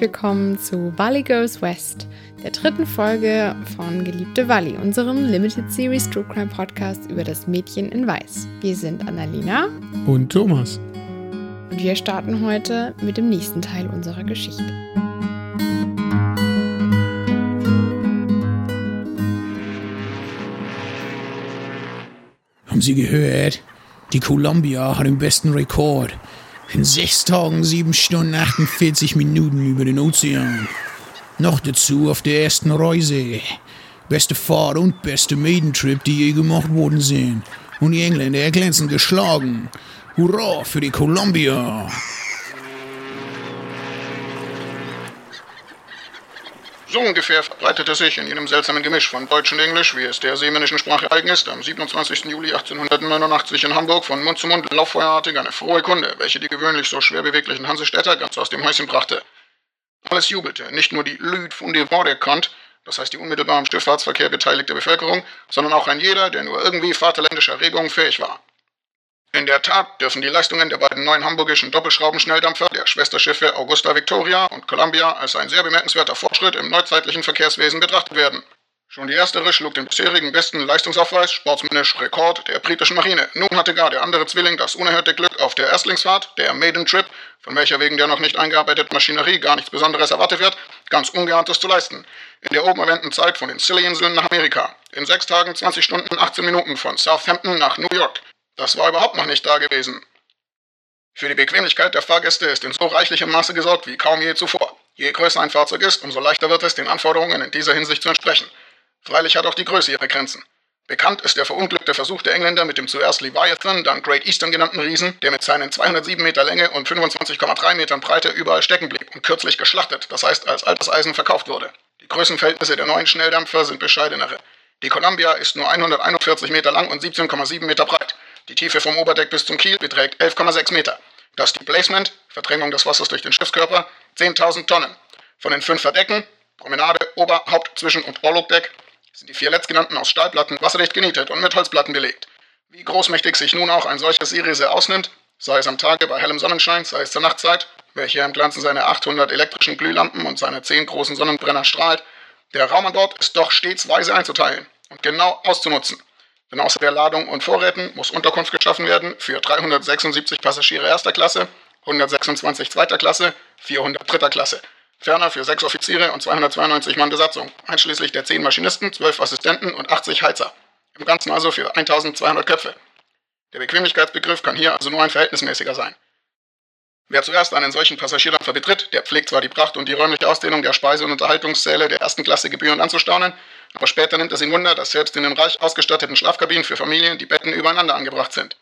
herzlich willkommen zu Wally Goes West, der dritten Folge von Geliebte Wally, unserem Limited Series True Crime Podcast über das Mädchen in Weiß. Wir sind Annalena und Thomas. Und wir starten heute mit dem nächsten Teil unserer Geschichte. Haben Sie gehört? Die Columbia hat den besten Rekord. In sechs Tagen, sieben Stunden, 48 Minuten über den Ozean. Noch dazu auf der ersten Reise. Beste Fahrt und beste Maidentrip, die je gemacht worden sind. Und die Engländer glänzen geschlagen. Hurra für die Columbia! So ungefähr verbreitete sich in jenem seltsamen Gemisch von Deutsch und Englisch, wie es der seemännischen Sprache eigen ist, am 27. Juli 1889 in Hamburg von Mund zu Mund lauffeuerartig eine frohe Kunde, welche die gewöhnlich so schwer beweglichen Hansestädter ganz aus dem Häuschen brachte. Alles jubelte, nicht nur die Lüd von der Kant, das heißt die unmittelbar am Schifffahrtsverkehr beteiligte Bevölkerung, sondern auch ein jeder, der nur irgendwie vaterländischer Regungen fähig war. In der Tat dürfen die Leistungen der beiden neuen hamburgischen Doppelschraubenschnelldampfer der Schwesterschiffe Augusta Victoria und Columbia als ein sehr bemerkenswerter Fortschritt im neuzeitlichen Verkehrswesen betrachtet werden. Schon die erstere schlug den bisherigen besten Leistungsaufweis, sportsmännisch Rekord der britischen Marine. Nun hatte gar der andere Zwilling das unerhörte Glück auf der Erstlingsfahrt, der Maiden Trip, von welcher wegen der noch nicht eingearbeiteten Maschinerie gar nichts Besonderes erwartet wird, ganz Ungeahntes zu leisten. In der oben erwähnten Zeit von den Scilly-Inseln nach Amerika. In sechs Tagen, 20 Stunden, 18 Minuten von Southampton nach New York. Das war überhaupt noch nicht da gewesen. Für die Bequemlichkeit der Fahrgäste ist in so reichlichem Maße gesorgt wie kaum je zuvor. Je größer ein Fahrzeug ist, umso leichter wird es, den Anforderungen in dieser Hinsicht zu entsprechen. Freilich hat auch die Größe ihre Grenzen. Bekannt ist der verunglückte Versuch der Engländer mit dem zuerst Leviathan, dann Great Eastern genannten Riesen, der mit seinen 207 Meter Länge und 25,3 Metern Breite überall stecken blieb und kürzlich geschlachtet, das heißt als altes Eisen verkauft wurde. Die Größenverhältnisse der neuen Schnelldampfer sind bescheidenere. Die Columbia ist nur 141 Meter lang und 17,7 Meter breit. Die Tiefe vom Oberdeck bis zum Kiel beträgt 11,6 Meter. Das Displacement, Verdrängung des Wassers durch den Schiffskörper, 10.000 Tonnen. Von den fünf Verdecken, Promenade, Ober-, Haupt-, Zwischen- und Orlogdeck, sind die vier letztgenannten aus Stahlplatten wasserdicht genietet und mit Holzplatten belegt. Wie großmächtig sich nun auch ein solches Seeriese ausnimmt, sei es am Tage bei hellem Sonnenschein, sei es zur Nachtzeit, welcher im Glanzen seiner 800 elektrischen Glühlampen und seiner 10 großen Sonnenbrenner strahlt, der Raum an Bord ist doch stets weise einzuteilen und genau auszunutzen. Denn außer der Ladung und Vorräten muss Unterkunft geschaffen werden für 376 Passagiere erster Klasse, 126 zweiter Klasse, 400 dritter Klasse. Ferner für sechs Offiziere und 292 Mann Besatzung, einschließlich der 10 Maschinisten, 12 Assistenten und 80 Heizer. Im Ganzen also für 1200 Köpfe. Der Bequemlichkeitsbegriff kann hier also nur ein verhältnismäßiger sein. Wer zuerst einen solchen Passagierdampfer betritt, der pflegt zwar die Pracht und die räumliche Ausdehnung der Speise- und Unterhaltungssäle der ersten Klasse gebührend anzustaunen, aber später nimmt es ihn Wunder, dass selbst in den reich ausgestatteten Schlafkabinen für Familien die Betten übereinander angebracht sind.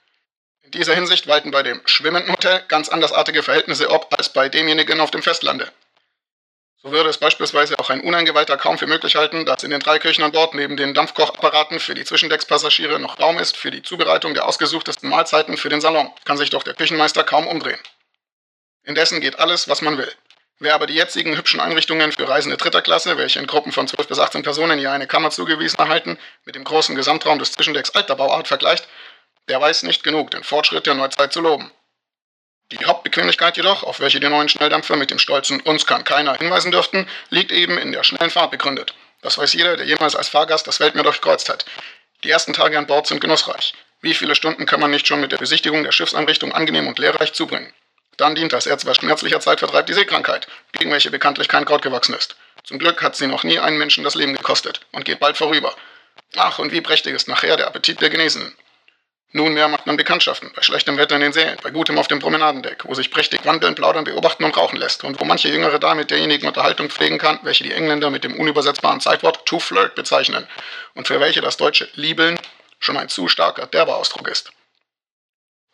In dieser Hinsicht walten bei dem schwimmenden Hotel ganz andersartige Verhältnisse ob als bei demjenigen auf dem Festlande. So würde es beispielsweise auch ein Uneingeweihter kaum für möglich halten, dass in den drei Küchen an Bord neben den Dampfkochapparaten für die Zwischendeckspassagiere noch Raum ist für die Zubereitung der ausgesuchtesten Mahlzeiten für den Salon, kann sich doch der Küchenmeister kaum umdrehen. Indessen geht alles, was man will. Wer aber die jetzigen hübschen Einrichtungen für Reisende dritter Klasse, welche in Gruppen von 12 bis 18 Personen je eine Kammer zugewiesen erhalten, mit dem großen Gesamtraum des Zwischendecks alter Bauart vergleicht, der weiß nicht genug, den Fortschritt der Neuzeit zu loben. Die Hauptbequemlichkeit jedoch, auf welche die neuen Schnelldampfer mit dem stolzen Uns kann keiner hinweisen dürften, liegt eben in der schnellen Fahrt begründet. Das weiß jeder, der jemals als Fahrgast das Weltmeer durchkreuzt hat. Die ersten Tage an Bord sind genussreich. Wie viele Stunden kann man nicht schon mit der Besichtigung der Schiffseinrichtung angenehm und lehrreich zubringen? Dann dient als etwas schmerzlicher Zeitvertreib die Seekrankheit, gegen welche bekanntlich kein Kraut gewachsen ist. Zum Glück hat sie noch nie einen Menschen das Leben gekostet und geht bald vorüber. Ach, und wie prächtig ist nachher der Appetit der Genesenen. Nunmehr macht man Bekanntschaften, bei schlechtem Wetter in den Sälen, bei gutem auf dem Promenadendeck, wo sich prächtig wandeln, plaudern, beobachten und rauchen lässt und wo manche jüngere Dame mit derjenigen Unterhaltung pflegen kann, welche die Engländer mit dem unübersetzbaren Zeitwort to flirt bezeichnen und für welche das deutsche liebeln schon ein zu starker, derber Ausdruck ist.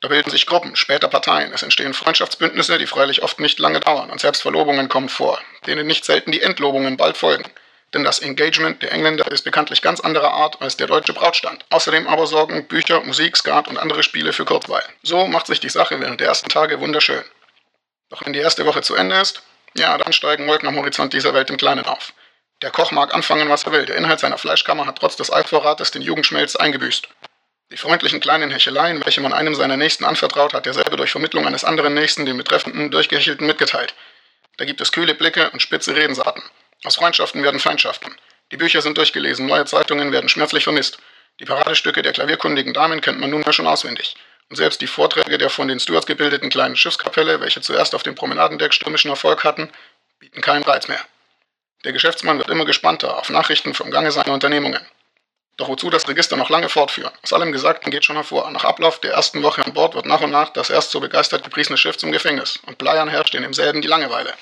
Da bilden sich Gruppen, später Parteien. Es entstehen Freundschaftsbündnisse, die freilich oft nicht lange dauern. Und selbst Verlobungen kommen vor, denen nicht selten die Entlobungen bald folgen. Denn das Engagement der Engländer ist bekanntlich ganz anderer Art als der deutsche Brautstand. Außerdem aber sorgen Bücher, Musik, Skat und andere Spiele für Kurzweil. So macht sich die Sache während der ersten Tage wunderschön. Doch wenn die erste Woche zu Ende ist, ja, dann steigen Wolken am Horizont dieser Welt im Kleinen auf. Der Koch mag anfangen, was er will. Der Inhalt seiner Fleischkammer hat trotz des Eisvorrates den Jugendschmelz eingebüßt. Die freundlichen kleinen Hecheleien, welche man einem seiner Nächsten anvertraut, hat derselbe durch Vermittlung eines anderen Nächsten dem Betreffenden Durchgehechelten mitgeteilt. Da gibt es kühle Blicke und spitze Redensarten. Aus Freundschaften werden Feindschaften. Die Bücher sind durchgelesen, neue Zeitungen werden schmerzlich vermisst. Die Paradestücke der klavierkundigen Damen kennt man nunmehr schon auswendig. Und selbst die Vorträge der von den Stewards gebildeten kleinen Schiffskapelle, welche zuerst auf dem Promenadendeck stürmischen Erfolg hatten, bieten keinen Reiz mehr. Der Geschäftsmann wird immer gespannter auf Nachrichten vom Gange seiner Unternehmungen. Doch wozu das Register noch lange fortführen? Aus allem Gesagten geht schon hervor. Nach Ablauf der ersten Woche an Bord wird nach und nach das erst so begeistert gepriesene Schiff zum Gefängnis und Bleiern herrscht in demselben die Langeweile.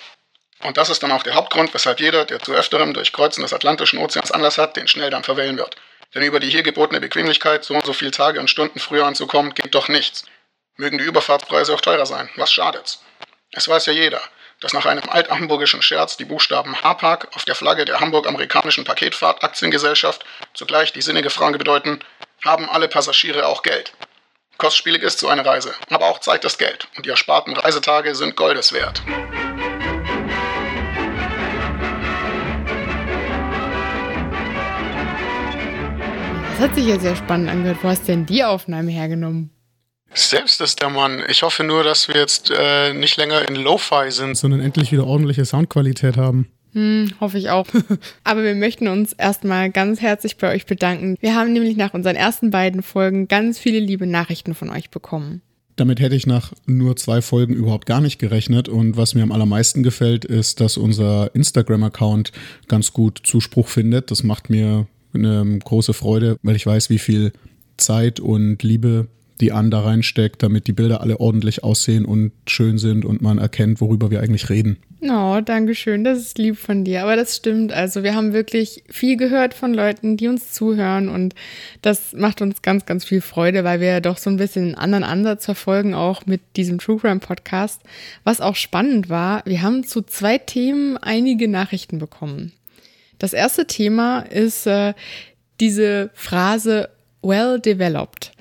Und das ist dann auch der Hauptgrund, weshalb jeder, der zu öfterem durch Kreuzen des Atlantischen Ozeans Anlass hat, den Schnelldampf verwählen wird. Denn über die hier gebotene Bequemlichkeit, so und so viele Tage und Stunden früher anzukommen, geht doch nichts. Mögen die Überfahrtspreise auch teurer sein. Was schadet's? Es weiß ja jeder, dass nach einem althamburgischen Scherz die Buchstaben H-Park auf der Flagge der Hamburg-Amerikanischen Paketfahrt-Aktiengesellschaft zugleich die sinnige Frage bedeuten, haben alle Passagiere auch Geld? Kostspielig ist so eine Reise, aber auch Zeit ist Geld und die ersparten Reisetage sind Goldes wert. Das hat sich ja sehr spannend angehört. Wo hast denn die Aufnahme hergenommen? Selbst ist der Mann. Ich hoffe nur, dass wir jetzt äh, nicht länger in Lo-Fi sind. Sondern endlich wieder ordentliche Soundqualität haben. Hm, hoffe ich auch. Aber wir möchten uns erstmal ganz herzlich bei euch bedanken. Wir haben nämlich nach unseren ersten beiden Folgen ganz viele liebe Nachrichten von euch bekommen. Damit hätte ich nach nur zwei Folgen überhaupt gar nicht gerechnet. Und was mir am allermeisten gefällt, ist, dass unser Instagram-Account ganz gut Zuspruch findet. Das macht mir eine große Freude, weil ich weiß, wie viel Zeit und Liebe die Anne da reinsteckt, damit die Bilder alle ordentlich aussehen und schön sind und man erkennt, worüber wir eigentlich reden. Oh, danke schön, das ist lieb von dir. Aber das stimmt. Also wir haben wirklich viel gehört von Leuten, die uns zuhören und das macht uns ganz, ganz viel Freude, weil wir doch so ein bisschen einen anderen Ansatz verfolgen, auch mit diesem True Crime Podcast. Was auch spannend war, wir haben zu zwei Themen einige Nachrichten bekommen. Das erste Thema ist äh, diese Phrase well developed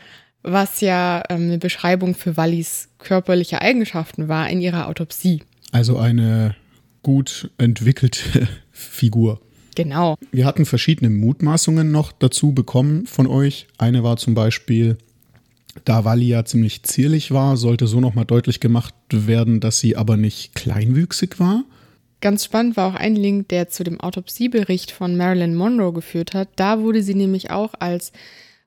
was ja ähm, eine Beschreibung für Wallis körperliche Eigenschaften war in ihrer Autopsie. Also eine gut entwickelte Figur. Genau. Wir hatten verschiedene Mutmaßungen noch dazu bekommen von euch. Eine war zum Beispiel, da Walli ja ziemlich zierlich war, sollte so nochmal deutlich gemacht werden, dass sie aber nicht kleinwüchsig war. Ganz spannend war auch ein Link, der zu dem Autopsiebericht von Marilyn Monroe geführt hat. Da wurde sie nämlich auch als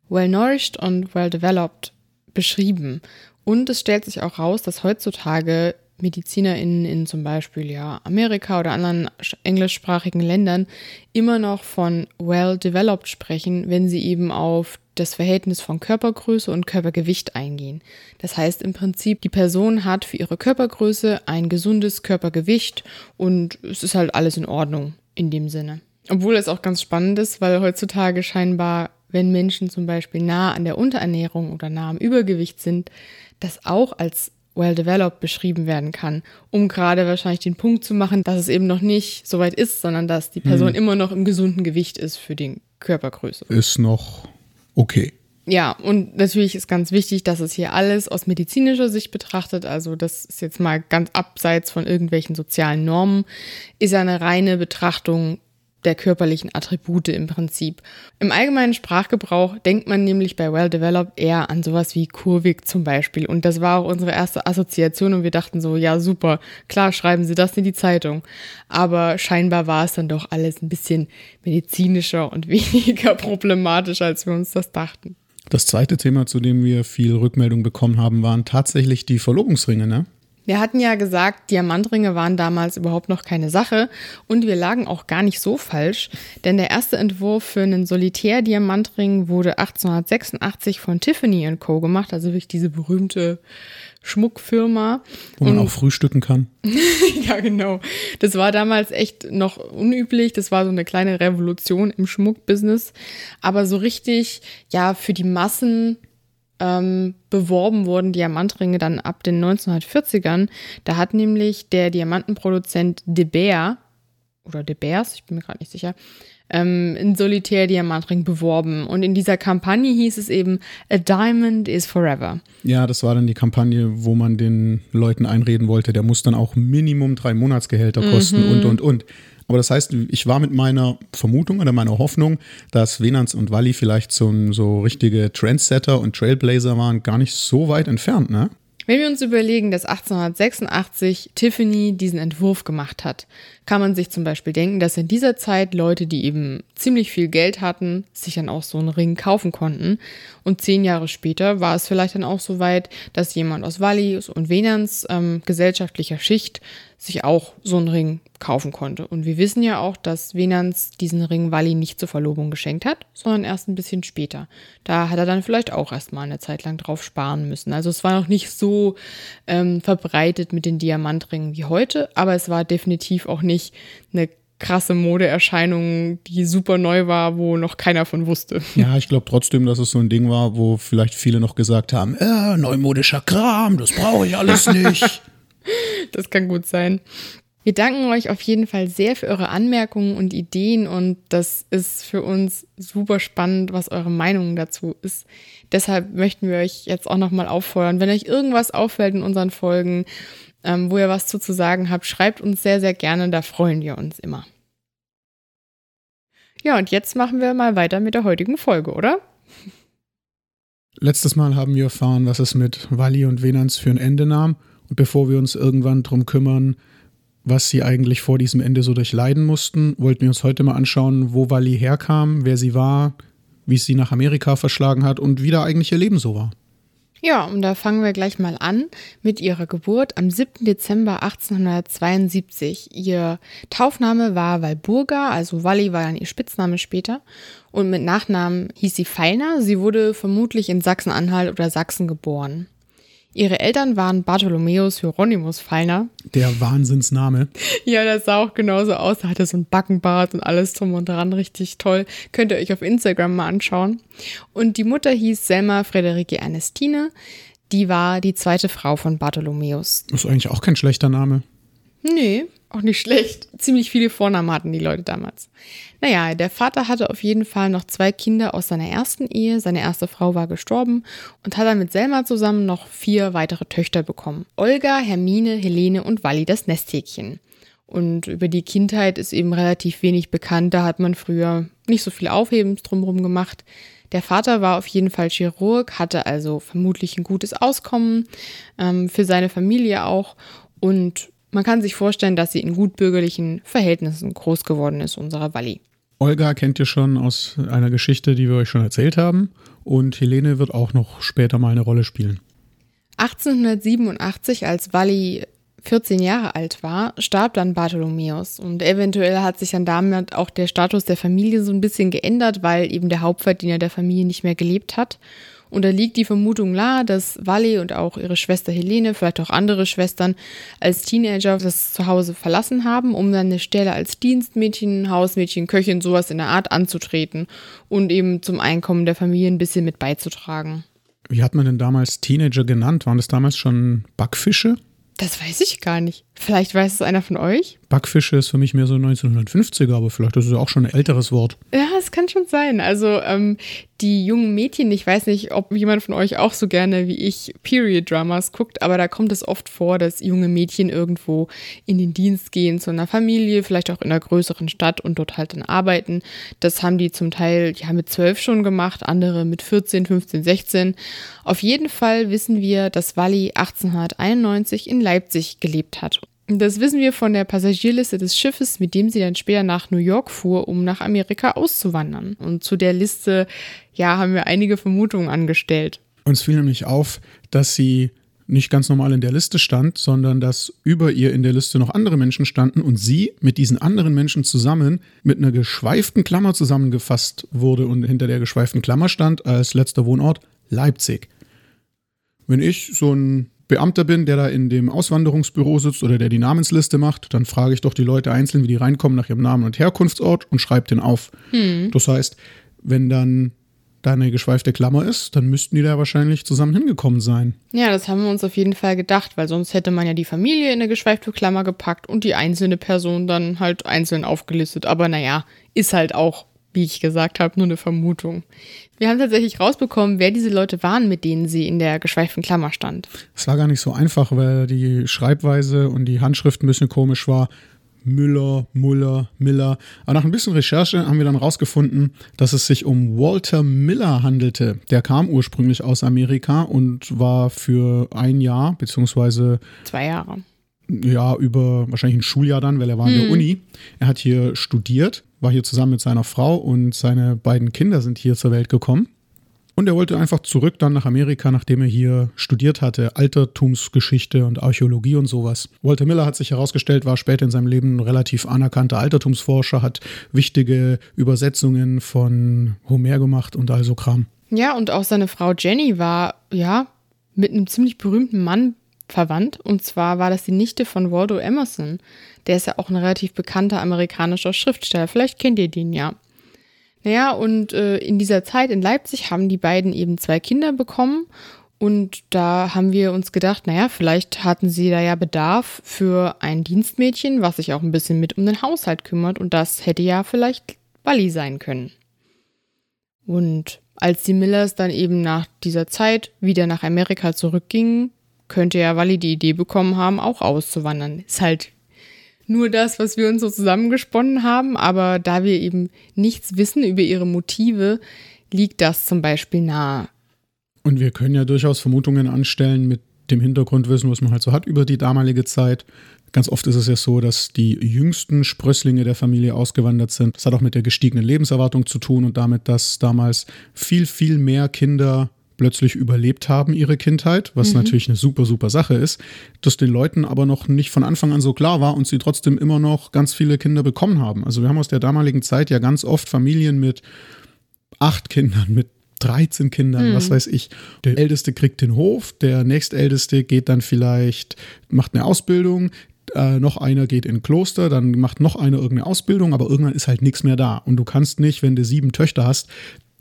well-nourished und well-developed beschrieben. Und es stellt sich auch raus, dass heutzutage MedizinerInnen in zum Beispiel ja Amerika oder anderen englischsprachigen Ländern immer noch von well-developed sprechen, wenn sie eben auf das Verhältnis von Körpergröße und Körpergewicht eingehen. Das heißt im Prinzip, die Person hat für ihre Körpergröße ein gesundes Körpergewicht und es ist halt alles in Ordnung in dem Sinne. Obwohl es auch ganz spannend ist, weil heutzutage scheinbar wenn Menschen zum Beispiel nah an der Unterernährung oder nah am Übergewicht sind, das auch als well-developed beschrieben werden kann, um gerade wahrscheinlich den Punkt zu machen, dass es eben noch nicht so weit ist, sondern dass die Person hm. immer noch im gesunden Gewicht ist für die Körpergröße. Ist noch okay. Ja, und natürlich ist ganz wichtig, dass es hier alles aus medizinischer Sicht betrachtet, also das ist jetzt mal ganz abseits von irgendwelchen sozialen Normen, ist eine reine Betrachtung der körperlichen Attribute im Prinzip. Im allgemeinen Sprachgebrauch denkt man nämlich bei Well Developed eher an sowas wie kurvig zum Beispiel. Und das war auch unsere erste Assoziation und wir dachten so, ja super, klar schreiben Sie das in die Zeitung. Aber scheinbar war es dann doch alles ein bisschen medizinischer und weniger problematisch, als wir uns das dachten. Das zweite Thema, zu dem wir viel Rückmeldung bekommen haben, waren tatsächlich die Verlobungsringe, ne? Wir hatten ja gesagt, Diamantringe waren damals überhaupt noch keine Sache und wir lagen auch gar nicht so falsch, denn der erste Entwurf für einen Solitär-Diamantring wurde 1886 von Tiffany Co. gemacht, also wirklich diese berühmte Schmuckfirma. Wo man und, auch frühstücken kann. ja, genau. Das war damals echt noch unüblich. Das war so eine kleine Revolution im Schmuckbusiness. Aber so richtig, ja, für die Massen ähm, beworben wurden Diamantringe dann ab den 1940ern. Da hat nämlich der Diamantenproduzent De Beer oder De Beers, ich bin mir gerade nicht sicher, ähm, einen Solitär-Diamantring beworben. Und in dieser Kampagne hieß es eben, A Diamond is Forever. Ja, das war dann die Kampagne, wo man den Leuten einreden wollte, der muss dann auch Minimum drei Monatsgehälter kosten mhm. und, und, und. Aber das heißt, ich war mit meiner Vermutung oder meiner Hoffnung, dass Venans und Walli vielleicht so, so richtige Trendsetter und Trailblazer waren, gar nicht so weit entfernt, ne? Wenn wir uns überlegen, dass 1886 Tiffany diesen Entwurf gemacht hat, kann man sich zum Beispiel denken, dass in dieser Zeit Leute, die eben ziemlich viel Geld hatten, sich dann auch so einen Ring kaufen konnten. Und zehn Jahre später war es vielleicht dann auch so weit, dass jemand aus Wallis und Venans ähm, gesellschaftlicher Schicht sich auch so einen Ring kaufen konnte. Und wir wissen ja auch, dass Venans diesen Ring Walli nicht zur Verlobung geschenkt hat, sondern erst ein bisschen später. Da hat er dann vielleicht auch erstmal eine Zeit lang drauf sparen müssen. Also es war noch nicht so ähm, verbreitet mit den Diamantringen wie heute, aber es war definitiv auch nicht eine krasse Modeerscheinung, die super neu war, wo noch keiner von wusste. Ja, ich glaube trotzdem, dass es so ein Ding war, wo vielleicht viele noch gesagt haben, äh, neumodischer Kram, das brauche ich alles nicht. das kann gut sein. Wir danken euch auf jeden Fall sehr für eure Anmerkungen und Ideen und das ist für uns super spannend, was eure Meinung dazu ist. Deshalb möchten wir euch jetzt auch nochmal auffordern, wenn euch irgendwas auffällt in unseren Folgen, ähm, wo ihr was zu, zu sagen habt, schreibt uns sehr, sehr gerne, da freuen wir uns immer. Ja, und jetzt machen wir mal weiter mit der heutigen Folge, oder? Letztes Mal haben wir erfahren, was es mit Walli und Venans für ein Ende nahm. Und bevor wir uns irgendwann drum kümmern, was sie eigentlich vor diesem Ende so durchleiden mussten, wollten wir uns heute mal anschauen, wo Wally herkam, wer sie war, wie es sie nach Amerika verschlagen hat und wie da eigentlich ihr Leben so war. Ja, und da fangen wir gleich mal an mit ihrer Geburt am 7. Dezember 1872. Ihr Taufname war Walburga, also Wally war dann ihr Spitzname später. Und mit Nachnamen hieß sie Feilner. Sie wurde vermutlich in Sachsen-Anhalt oder Sachsen geboren. Ihre Eltern waren Bartholomäus Hieronymus Feiner. Der Wahnsinnsname. Ja, das sah auch genauso aus. Er hatte so ein Backenbart und alles drum und dran. Richtig toll. Könnt ihr euch auf Instagram mal anschauen. Und die Mutter hieß Selma Friederike Ernestine. Die war die zweite Frau von Bartholomäus. Das ist eigentlich auch kein schlechter Name. Nee, auch nicht schlecht. Ziemlich viele Vornamen hatten die Leute damals. Naja, der Vater hatte auf jeden Fall noch zwei Kinder aus seiner ersten Ehe. Seine erste Frau war gestorben und hat dann mit Selma zusammen noch vier weitere Töchter bekommen. Olga, Hermine, Helene und Walli, das Nesthäkchen. Und über die Kindheit ist eben relativ wenig bekannt. Da hat man früher nicht so viel Aufhebens drumherum gemacht. Der Vater war auf jeden Fall Chirurg, hatte also vermutlich ein gutes Auskommen ähm, für seine Familie auch und man kann sich vorstellen, dass sie in gutbürgerlichen Verhältnissen groß geworden ist, unsere Walli. Olga kennt ihr schon aus einer Geschichte, die wir euch schon erzählt haben. Und Helene wird auch noch später mal eine Rolle spielen. 1887, als Walli 14 Jahre alt war, starb dann Bartholomäus und eventuell hat sich dann damit auch der Status der Familie so ein bisschen geändert, weil eben der Hauptverdiener der Familie nicht mehr gelebt hat und da liegt die Vermutung nahe, dass Wally und auch ihre Schwester Helene, vielleicht auch andere Schwestern, als Teenager das Zuhause verlassen haben, um dann eine Stelle als Dienstmädchen, Hausmädchen, Köchin, sowas in der Art anzutreten und eben zum Einkommen der Familie ein bisschen mit beizutragen. Wie hat man denn damals Teenager genannt? Waren das damals schon Backfische? Das weiß ich gar nicht. Vielleicht weiß es einer von euch? Backfische ist für mich mehr so 1950er, aber vielleicht ist es auch schon ein älteres Wort. Ja, es kann schon sein. Also ähm, die jungen Mädchen, ich weiß nicht, ob jemand von euch auch so gerne wie ich Period-Dramas guckt, aber da kommt es oft vor, dass junge Mädchen irgendwo in den Dienst gehen zu einer Familie, vielleicht auch in einer größeren Stadt und dort halt dann arbeiten. Das haben die zum Teil ja mit zwölf schon gemacht, andere mit 14, 15, 16. Auf jeden Fall wissen wir, dass Wally 1891 in Leipzig gelebt hat das wissen wir von der Passagierliste des Schiffes, mit dem sie dann später nach New York fuhr, um nach Amerika auszuwandern. Und zu der Liste, ja, haben wir einige Vermutungen angestellt. Uns fiel nämlich auf, dass sie nicht ganz normal in der Liste stand, sondern dass über ihr in der Liste noch andere Menschen standen und sie mit diesen anderen Menschen zusammen mit einer geschweiften Klammer zusammengefasst wurde und hinter der geschweiften Klammer stand als letzter Wohnort Leipzig. Wenn ich so ein Beamter bin, der da in dem Auswanderungsbüro sitzt oder der die Namensliste macht, dann frage ich doch die Leute einzeln, wie die reinkommen, nach ihrem Namen und Herkunftsort und schreibe den auf. Hm. Das heißt, wenn dann da eine geschweifte Klammer ist, dann müssten die da wahrscheinlich zusammen hingekommen sein. Ja, das haben wir uns auf jeden Fall gedacht, weil sonst hätte man ja die Familie in eine geschweifte Klammer gepackt und die einzelne Person dann halt einzeln aufgelistet. Aber naja, ist halt auch wie ich gesagt habe, nur eine Vermutung. Wir haben tatsächlich rausbekommen, wer diese Leute waren, mit denen sie in der geschweiften Klammer stand. Es war gar nicht so einfach, weil die Schreibweise und die Handschrift ein bisschen komisch war. Müller, Muller, Miller. Aber nach ein bisschen Recherche haben wir dann rausgefunden, dass es sich um Walter Miller handelte. Der kam ursprünglich aus Amerika und war für ein Jahr, beziehungsweise zwei Jahre. Ja, über wahrscheinlich ein Schuljahr dann, weil er war hm. in der Uni. Er hat hier studiert, war hier zusammen mit seiner Frau und seine beiden Kinder sind hier zur Welt gekommen. Und er wollte einfach zurück dann nach Amerika, nachdem er hier studiert hatte, Altertumsgeschichte und Archäologie und sowas. Walter Miller hat sich herausgestellt, war später in seinem Leben ein relativ anerkannter Altertumsforscher, hat wichtige Übersetzungen von Homer gemacht und also Kram. Ja, und auch seine Frau Jenny war, ja, mit einem ziemlich berühmten Mann verwandt. Und zwar war das die Nichte von Waldo Emerson. Der ist ja auch ein relativ bekannter amerikanischer Schriftsteller. Vielleicht kennt ihr den ja. Naja, und äh, in dieser Zeit in Leipzig haben die beiden eben zwei Kinder bekommen. Und da haben wir uns gedacht, naja, vielleicht hatten sie da ja Bedarf für ein Dienstmädchen, was sich auch ein bisschen mit um den Haushalt kümmert. Und das hätte ja vielleicht Wally sein können. Und als die Millers dann eben nach dieser Zeit wieder nach Amerika zurückgingen, könnte ja Wally die Idee bekommen haben, auch auszuwandern. Ist halt nur das, was wir uns so zusammengesponnen haben, aber da wir eben nichts wissen über ihre Motive, liegt das zum Beispiel nahe. Und wir können ja durchaus Vermutungen anstellen mit dem Hintergrundwissen, was man halt so hat über die damalige Zeit. Ganz oft ist es ja so, dass die jüngsten Sprösslinge der Familie ausgewandert sind. Das hat auch mit der gestiegenen Lebenserwartung zu tun und damit, dass damals viel, viel mehr Kinder plötzlich überlebt haben ihre Kindheit, was mhm. natürlich eine super, super Sache ist, dass den Leuten aber noch nicht von Anfang an so klar war und sie trotzdem immer noch ganz viele Kinder bekommen haben. Also wir haben aus der damaligen Zeit ja ganz oft Familien mit acht Kindern, mit 13 Kindern, mhm. was weiß ich. Der Älteste kriegt den Hof, der nächstälteste geht dann vielleicht, macht eine Ausbildung, äh, noch einer geht in ein Kloster, dann macht noch einer irgendeine Ausbildung, aber irgendwann ist halt nichts mehr da. Und du kannst nicht, wenn du sieben Töchter hast,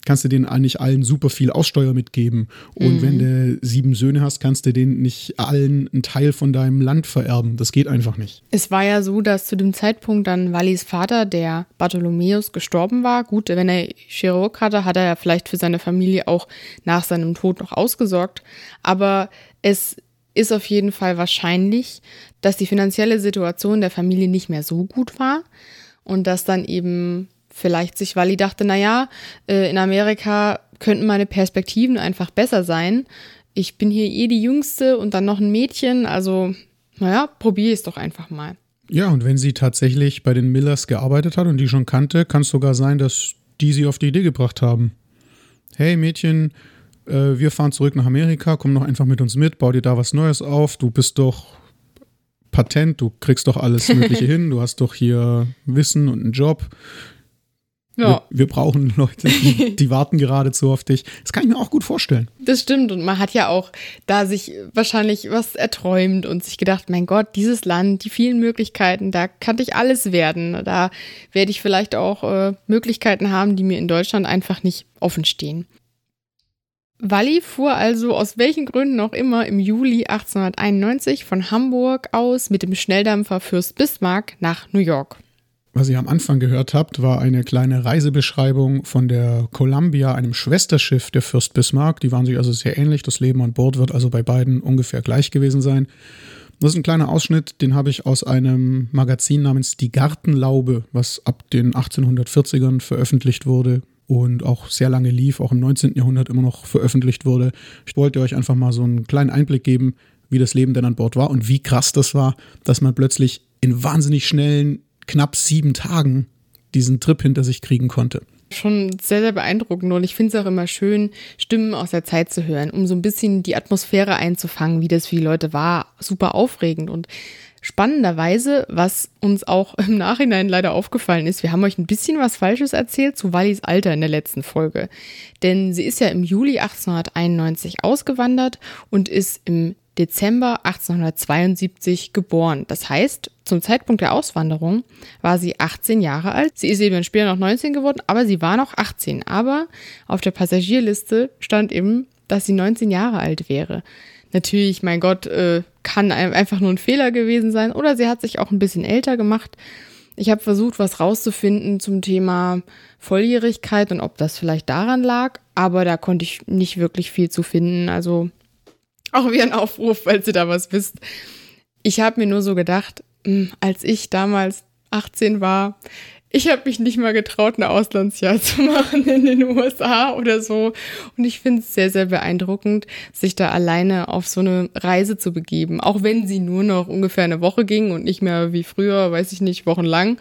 kannst du denen eigentlich allen super viel Aussteuer mitgeben. Und mhm. wenn du sieben Söhne hast, kannst du denen nicht allen einen Teil von deinem Land vererben. Das geht einfach nicht. Es war ja so, dass zu dem Zeitpunkt dann Wallis Vater, der Bartholomäus, gestorben war. Gut, wenn er Chirurg hatte, hat er ja vielleicht für seine Familie auch nach seinem Tod noch ausgesorgt. Aber es ist auf jeden Fall wahrscheinlich, dass die finanzielle Situation der Familie nicht mehr so gut war und dass dann eben vielleicht sich, weil ich dachte, naja, äh, in Amerika könnten meine Perspektiven einfach besser sein. Ich bin hier eh die Jüngste und dann noch ein Mädchen, also naja, probiere es doch einfach mal. Ja, und wenn sie tatsächlich bei den Millers gearbeitet hat und die schon kannte, kann es sogar sein, dass die sie auf die Idee gebracht haben. Hey Mädchen, äh, wir fahren zurück nach Amerika, komm noch einfach mit uns mit, bau dir da was Neues auf, du bist doch patent, du kriegst doch alles Mögliche hin, du hast doch hier Wissen und einen Job, ja. Wir, wir, brauchen Leute, die, die warten geradezu auf dich. Das kann ich mir auch gut vorstellen. Das stimmt. Und man hat ja auch da sich wahrscheinlich was erträumt und sich gedacht, mein Gott, dieses Land, die vielen Möglichkeiten, da kann ich alles werden. Da werde ich vielleicht auch äh, Möglichkeiten haben, die mir in Deutschland einfach nicht offen stehen. Walli fuhr also aus welchen Gründen auch immer im Juli 1891 von Hamburg aus mit dem Schnelldampfer Fürst Bismarck nach New York. Was ihr am Anfang gehört habt, war eine kleine Reisebeschreibung von der Columbia, einem Schwesterschiff der Fürst Bismarck. Die waren sich also sehr ähnlich. Das Leben an Bord wird also bei beiden ungefähr gleich gewesen sein. Das ist ein kleiner Ausschnitt, den habe ich aus einem Magazin namens Die Gartenlaube, was ab den 1840ern veröffentlicht wurde und auch sehr lange lief, auch im 19. Jahrhundert immer noch veröffentlicht wurde. Ich wollte euch einfach mal so einen kleinen Einblick geben, wie das Leben denn an Bord war und wie krass das war, dass man plötzlich in wahnsinnig schnellen knapp sieben Tagen diesen Trip hinter sich kriegen konnte. Schon sehr, sehr beeindruckend und ich finde es auch immer schön, Stimmen aus der Zeit zu hören, um so ein bisschen die Atmosphäre einzufangen, wie das für die Leute war. Super aufregend und spannenderweise, was uns auch im Nachhinein leider aufgefallen ist, wir haben euch ein bisschen was Falsches erzählt zu Wallis Alter in der letzten Folge. Denn sie ist ja im Juli 1891 ausgewandert und ist im Dezember 1872 geboren. Das heißt, zum Zeitpunkt der Auswanderung war sie 18 Jahre alt. Sie ist eben später noch 19 geworden, aber sie war noch 18. Aber auf der Passagierliste stand eben, dass sie 19 Jahre alt wäre. Natürlich, mein Gott, äh, kann einfach nur ein Fehler gewesen sein oder sie hat sich auch ein bisschen älter gemacht. Ich habe versucht, was rauszufinden zum Thema Volljährigkeit und ob das vielleicht daran lag, aber da konnte ich nicht wirklich viel zu finden. Also auch wie ein Aufruf, falls ihr da was wisst. Ich habe mir nur so gedacht, hm, als ich damals 18 war. Ich habe mich nicht mal getraut, ein Auslandsjahr zu machen in den USA oder so. Und ich finde es sehr, sehr beeindruckend, sich da alleine auf so eine Reise zu begeben. Auch wenn sie nur noch ungefähr eine Woche ging und nicht mehr wie früher, weiß ich nicht, wochenlang,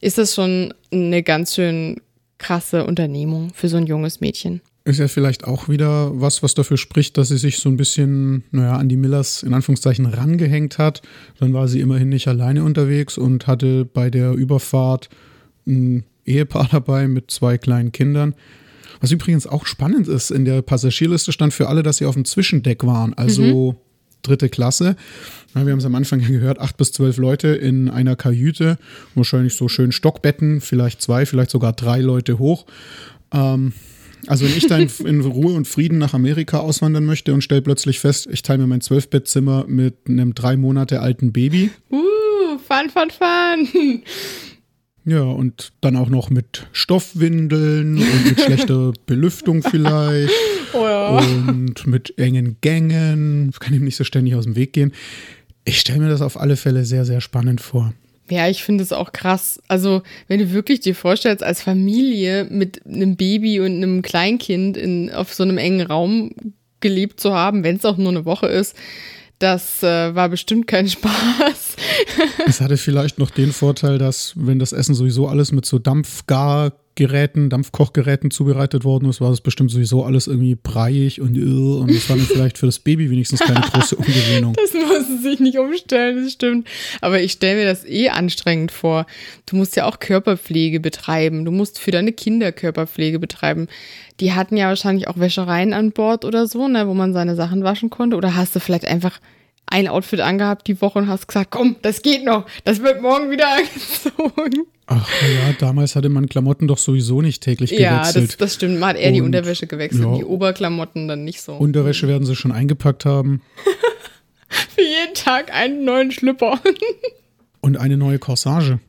ist das schon eine ganz schön krasse Unternehmung für so ein junges Mädchen. Ist ja vielleicht auch wieder was, was dafür spricht, dass sie sich so ein bisschen, naja, an die Millers in Anführungszeichen rangehängt hat. Dann war sie immerhin nicht alleine unterwegs und hatte bei der Überfahrt ein Ehepaar dabei mit zwei kleinen Kindern. Was übrigens auch spannend ist, in der Passagierliste stand für alle, dass sie auf dem Zwischendeck waren, also mhm. dritte Klasse. wir haben es am Anfang gehört, acht bis zwölf Leute in einer Kajüte, wahrscheinlich so schön Stockbetten, vielleicht zwei, vielleicht sogar drei Leute hoch. Ähm, also wenn ich da in, in, Ruhe und Frieden nach Amerika auswandern möchte und stelle plötzlich fest, ich teile mir mein Zwölfbettzimmer mit einem drei Monate alten Baby. Uh, fun, fun, fun. Ja, und dann auch noch mit Stoffwindeln und mit schlechter Belüftung vielleicht. Oh ja. Und mit engen Gängen. Ich kann ihm nicht so ständig aus dem Weg gehen. Ich stelle mir das auf alle Fälle sehr, sehr spannend vor. Ja, ich finde es auch krass. Also, wenn du wirklich dir vorstellst, als Familie mit einem Baby und einem Kleinkind in, auf so einem engen Raum gelebt zu haben, wenn es auch nur eine Woche ist, das äh, war bestimmt kein Spaß. es hatte vielleicht noch den Vorteil, dass, wenn das Essen sowieso alles mit so Dampfgargeräten, Dampfkochgeräten zubereitet worden ist, war das bestimmt sowieso alles irgendwie breiig und irr und es war dann vielleicht für das Baby wenigstens keine große Umgewöhnung. Das muss es sich nicht umstellen, das stimmt. Aber ich stelle mir das eh anstrengend vor. Du musst ja auch Körperpflege betreiben. Du musst für deine Kinder Körperpflege betreiben die hatten ja wahrscheinlich auch Wäschereien an Bord oder so, ne, wo man seine Sachen waschen konnte. Oder hast du vielleicht einfach ein Outfit angehabt die Woche und hast gesagt, komm, das geht noch, das wird morgen wieder angezogen. Ach ja, damals hatte man Klamotten doch sowieso nicht täglich gewechselt. Ja, das, das stimmt. Man hat eher und, die Unterwäsche gewechselt, ja, die Oberklamotten dann nicht so. Unterwäsche werden sie schon eingepackt haben. Für jeden Tag einen neuen Schlüpper. und eine neue Corsage.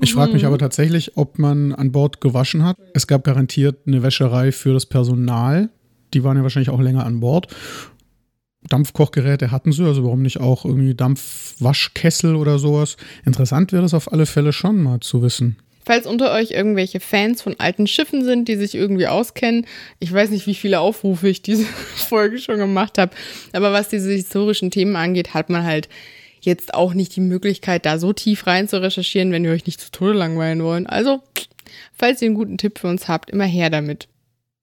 Ich frage mich mhm. aber tatsächlich, ob man an Bord gewaschen hat. Es gab garantiert eine Wäscherei für das Personal. Die waren ja wahrscheinlich auch länger an Bord. Dampfkochgeräte hatten sie, also warum nicht auch irgendwie Dampfwaschkessel oder sowas. Interessant wäre das auf alle Fälle schon mal zu wissen. Falls unter euch irgendwelche Fans von alten Schiffen sind, die sich irgendwie auskennen, ich weiß nicht, wie viele Aufrufe ich diese Folge schon gemacht habe, aber was diese historischen Themen angeht, hat man halt jetzt auch nicht die Möglichkeit, da so tief rein zu recherchieren, wenn wir euch nicht zu Tode langweilen wollen. Also, falls ihr einen guten Tipp für uns habt, immer her damit.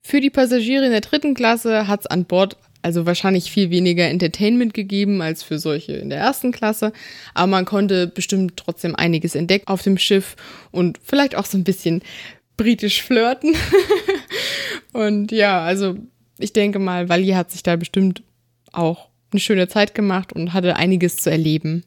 Für die Passagiere in der dritten Klasse hat es an Bord also wahrscheinlich viel weniger Entertainment gegeben als für solche in der ersten Klasse, aber man konnte bestimmt trotzdem einiges entdecken auf dem Schiff und vielleicht auch so ein bisschen britisch flirten. und ja, also ich denke mal, Wally hat sich da bestimmt auch eine schöne Zeit gemacht und hatte einiges zu erleben.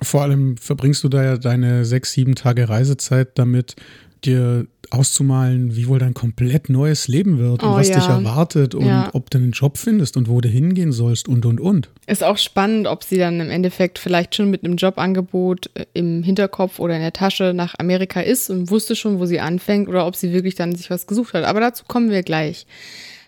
Vor allem verbringst du da ja deine sechs, sieben Tage Reisezeit damit, dir auszumalen, wie wohl dein komplett neues Leben wird und oh, was ja. dich erwartet und ja. ob du einen Job findest und wo du hingehen sollst und und und. Ist auch spannend, ob sie dann im Endeffekt vielleicht schon mit einem Jobangebot äh, im Hinterkopf oder in der Tasche nach Amerika ist und wusste schon, wo sie anfängt oder ob sie wirklich dann sich was gesucht hat. Aber dazu kommen wir gleich.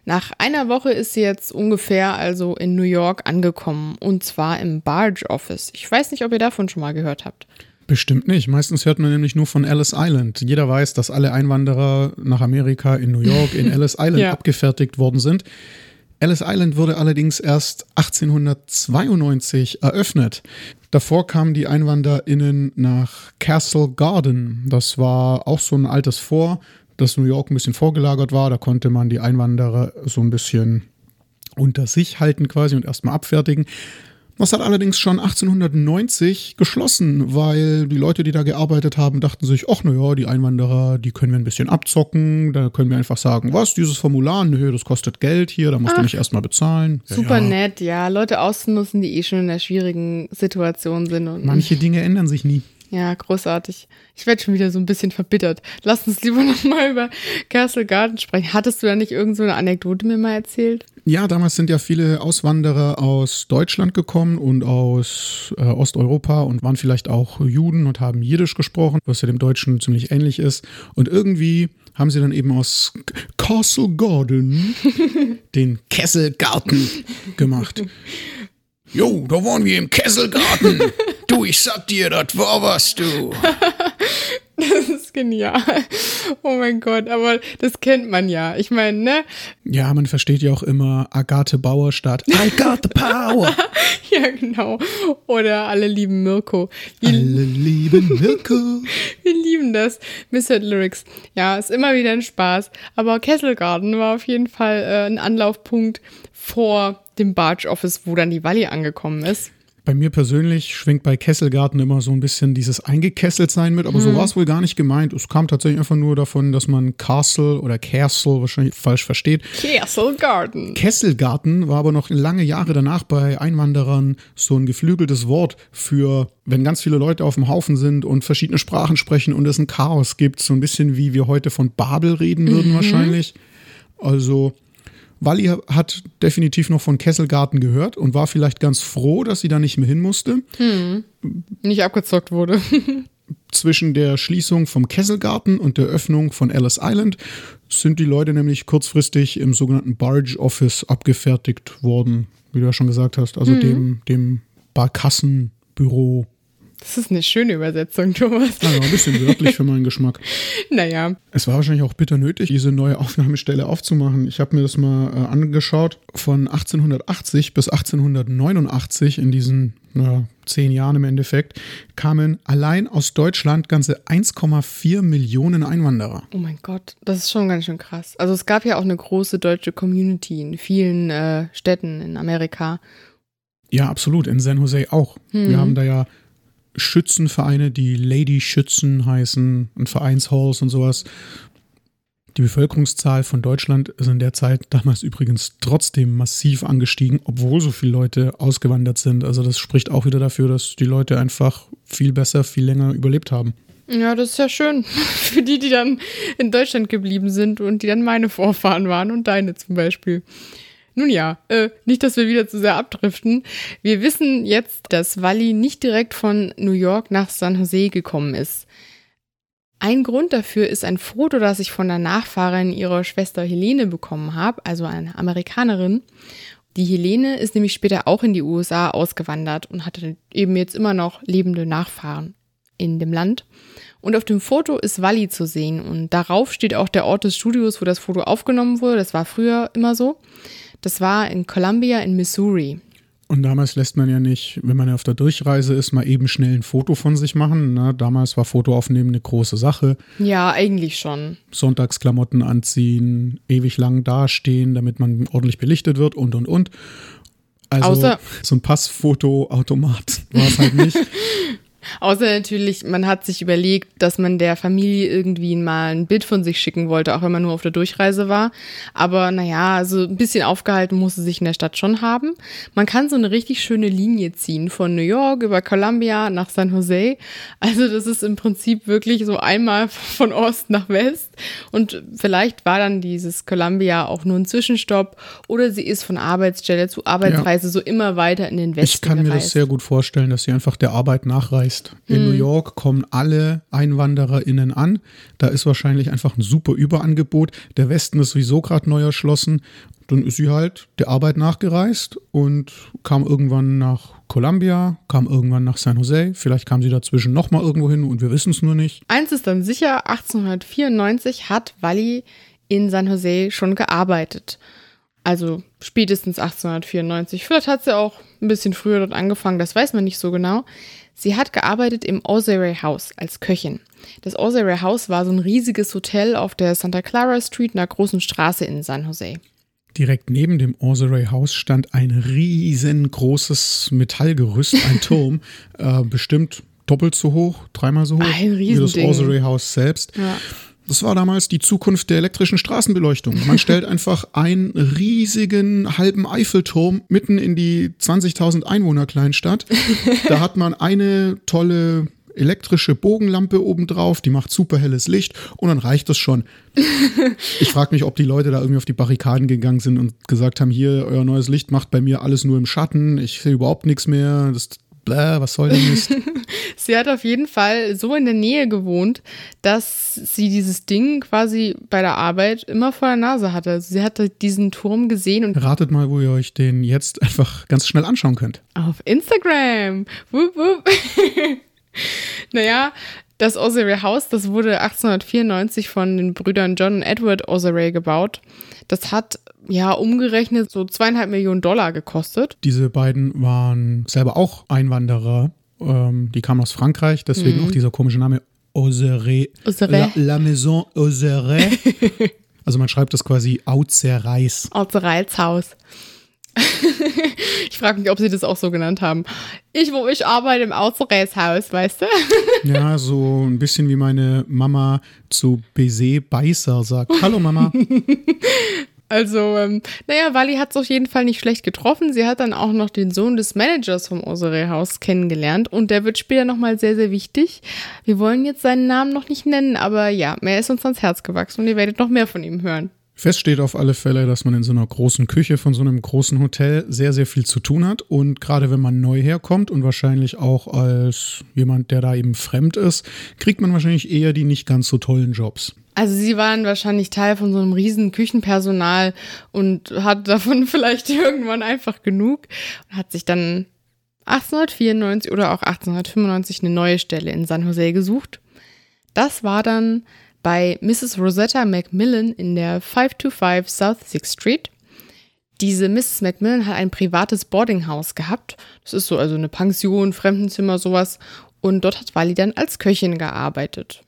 Nach einer Woche ist sie jetzt ungefähr also in New York angekommen und zwar im Barge Office. Ich weiß nicht, ob ihr davon schon mal gehört habt. Bestimmt nicht. Meistens hört man nämlich nur von Ellis Island. Jeder weiß, dass alle Einwanderer nach Amerika in New York in Ellis Island ja. abgefertigt worden sind. Ellis Island wurde allerdings erst 1892 eröffnet. Davor kamen die EinwanderInnen nach Castle Garden. Das war auch so ein altes Fort, dass New York ein bisschen vorgelagert war. Da konnte man die Einwanderer so ein bisschen unter sich halten quasi und erstmal abfertigen. Das hat allerdings schon 1890 geschlossen, weil die Leute, die da gearbeitet haben, dachten sich, ach naja, die Einwanderer, die können wir ein bisschen abzocken, da können wir einfach sagen, was, dieses Formular, nö, das kostet Geld hier, da musst ach, du nicht erstmal bezahlen. Ja, super ja. nett, ja, Leute auszunutzen, die eh schon in einer schwierigen Situation sind. Manche Dinge ändern sich nie. Ja, großartig. Ich werde schon wieder so ein bisschen verbittert. Lass uns lieber nochmal über Castle Garden sprechen. Hattest du da nicht irgend so eine Anekdote mir mal erzählt? Ja, damals sind ja viele Auswanderer aus Deutschland gekommen und aus äh, Osteuropa und waren vielleicht auch Juden und haben Jiddisch gesprochen, was ja dem Deutschen ziemlich ähnlich ist. Und irgendwie haben sie dann eben aus Castle Garden den Kesselgarten gemacht. Jo, da waren wir im Kesselgarten. Du, ich sag dir, das war was, du. Das ist genial. Oh mein Gott, aber das kennt man ja. Ich meine, ne? Ja, man versteht ja auch immer Agathe Bauer statt I got the power. Ja, genau. Oder alle lieben Mirko. Wir, Alle lieben Mirko. wir lieben das. Missed Lyrics. Ja, ist immer wieder ein Spaß. Aber Kesselgarten war auf jeden Fall äh, ein Anlaufpunkt vor dem Barge Office, wo dann die Walli angekommen ist. Bei mir persönlich schwingt bei Kesselgarten immer so ein bisschen dieses Eingekesseltsein mit, aber so war es wohl gar nicht gemeint. Es kam tatsächlich einfach nur davon, dass man Castle oder Castle wahrscheinlich falsch versteht. Kesselgarten. Kesselgarten war aber noch lange Jahre danach bei Einwanderern so ein geflügeltes Wort für, wenn ganz viele Leute auf dem Haufen sind und verschiedene Sprachen sprechen und es ein Chaos gibt. So ein bisschen wie wir heute von Babel reden würden wahrscheinlich. Also Walli hat definitiv noch von Kesselgarten gehört und war vielleicht ganz froh, dass sie da nicht mehr hin musste. Nicht abgezockt wurde. Zwischen der Schließung vom Kesselgarten und der Öffnung von Ellis Island sind die Leute nämlich kurzfristig im sogenannten Barge Office abgefertigt worden, wie du ja schon gesagt hast, also dem, dem Barkassenbüro. Das ist eine schöne Übersetzung, Thomas. Also ein bisschen wörtlich für meinen Geschmack. Naja, Es war wahrscheinlich auch bitter nötig, diese neue Aufnahmestelle aufzumachen. Ich habe mir das mal äh, angeschaut. Von 1880 bis 1889, in diesen naja, zehn Jahren im Endeffekt, kamen allein aus Deutschland ganze 1,4 Millionen Einwanderer. oh mein Gott, das ist schon ganz schön krass. Also es gab ja auch eine große deutsche Community in vielen äh, Städten in Amerika. Ja, absolut. In San Jose auch. Wir haben da ja Schützenvereine, die Lady Schützen heißen und Vereinshalls und sowas. Die Bevölkerungszahl von Deutschland ist in der Zeit damals übrigens trotzdem massiv angestiegen, obwohl so viele Leute ausgewandert sind. Also das spricht auch wieder dafür, dass die Leute einfach viel besser, viel länger überlebt haben. Ja, das ist ja schön. Für die, die dann in Deutschland geblieben sind und die dann meine Vorfahren waren und deine zum Beispiel. Nun ja, äh, nicht, dass wir wieder zu sehr abdriften. Wir wissen jetzt, dass Wally nicht direkt von New York nach San Jose gekommen ist. Ein Grund dafür ist ein Foto, das ich von der Nachfahrin ihrer Schwester Helene bekommen habe, also eine Amerikanerin. Die Helene ist nämlich später auch in die USA ausgewandert und hatte eben jetzt immer noch lebende Nachfahren in dem Land. Und auf dem Foto ist Wally zu sehen und darauf steht auch der Ort des Studios, wo das Foto aufgenommen wurde. Das war früher immer so. Das war in Columbia in Missouri. Und damals lässt man ja nicht, wenn man auf der Durchreise ist, mal eben schnell ein Foto von sich machen. Ne? Damals war Fotoaufnehmen eine große Sache. Ja, eigentlich schon. Sonntagsklamotten anziehen, ewig lang dastehen, damit man ordentlich belichtet wird und und und. Also Außer- so ein Passfotoautomat war es halt nicht. Außer natürlich, man hat sich überlegt, dass man der Familie irgendwie mal ein Bild von sich schicken wollte, auch wenn man nur auf der Durchreise war. Aber naja, also ein bisschen aufgehalten musste sich in der Stadt schon haben. Man kann so eine richtig schöne Linie ziehen von New York über Columbia nach San Jose. Also das ist im Prinzip wirklich so einmal von Ost nach West. Und vielleicht war dann dieses Columbia auch nur ein Zwischenstopp oder sie ist von Arbeitsstelle zu Arbeitsreise so immer weiter in den Westen Ich kann mir das gereist. sehr gut vorstellen, dass sie einfach der Arbeit nachreist. In New York kommen alle EinwandererInnen an. Da ist wahrscheinlich einfach ein super Überangebot. Der Westen ist sowieso gerade neu erschlossen. Dann ist sie halt der Arbeit nachgereist und kam irgendwann nach Columbia, kam irgendwann nach San Jose. Vielleicht kam sie dazwischen nochmal irgendwo hin und wir wissen es nur nicht. Eins ist dann sicher, 1894 hat Wally in San Jose schon gearbeitet. Also spätestens 1894. Vielleicht hat sie auch ein bisschen früher dort angefangen, das weiß man nicht so genau. Sie hat gearbeitet im Osirey House als Köchin. Das Osirey House war so ein riesiges Hotel auf der Santa Clara Street, einer großen Straße in San Jose. Direkt neben dem Osirey House stand ein riesengroßes Metallgerüst, ein Turm, äh, bestimmt doppelt so hoch, dreimal so hoch Ein wie das. Osirey House selbst. Ja. Das war damals die Zukunft der elektrischen Straßenbeleuchtung. Man stellt einfach einen riesigen halben Eiffelturm mitten in die 20.000 Einwohner Kleinstadt. Da hat man eine tolle elektrische Bogenlampe obendrauf, die macht super helles Licht und dann reicht das schon. Ich frage mich, ob die Leute da irgendwie auf die Barrikaden gegangen sind und gesagt haben, hier, euer neues Licht macht bei mir alles nur im Schatten, ich sehe überhaupt nichts mehr, das bläh, was soll denn Mist? sie hat auf jeden Fall so in der Nähe gewohnt, dass sie dieses Ding quasi bei der Arbeit immer vor der Nase hatte. Also sie hatte diesen Turm gesehen und. Ratet mal, wo ihr euch den jetzt einfach ganz schnell anschauen könnt. Auf Instagram. Wupp, wupp. naja, das Osirey House, das wurde 1894 von den Brüdern John und Edward Osirey gebaut. Das hat ja umgerechnet so zweieinhalb Millionen Dollar gekostet. Diese beiden waren selber auch Einwanderer. Ähm, die kamen aus Frankreich, deswegen Mhm. auch dieser komische Name. Osirey. La, La Maison Osirey. also man schreibt das quasi Auzereis. Ozereys Haus. ich frage mich, ob sie das auch so genannt haben. Ich, wo ich arbeite im Ozereys Haus, weißt du? Ja, so ein bisschen wie meine Mama zu Baiser Beißer sagt. Hallo Mama. Also, ähm, naja, Wally hat es auf jeden Fall nicht schlecht getroffen. Sie hat dann auch noch den Sohn des Managers vom Osere Haus kennengelernt und der wird später nochmal sehr, sehr wichtig. Wir wollen jetzt seinen Namen noch nicht nennen, aber ja, er ist uns ans Herz gewachsen und ihr werdet noch mehr von ihm hören. Fest steht auf alle Fälle, dass man in so einer großen Küche von so einem großen Hotel sehr, sehr viel zu tun hat. Und gerade wenn man neu herkommt und wahrscheinlich auch als jemand, der da eben fremd ist, kriegt man wahrscheinlich eher die nicht ganz so tollen Jobs. Also sie waren wahrscheinlich Teil von so einem riesen Küchenpersonal und hat davon vielleicht irgendwann einfach genug und hat sich dann 1894 oder auch 1895 eine neue Stelle in San Jose gesucht. Das war dann bei Mrs. Rosetta Macmillan in der 525 South 6th Street. Diese Mrs. Macmillan hat ein privates Boardinghaus gehabt. Das ist so also eine Pension, Fremdenzimmer, sowas. Und dort hat Wally dann als Köchin gearbeitet.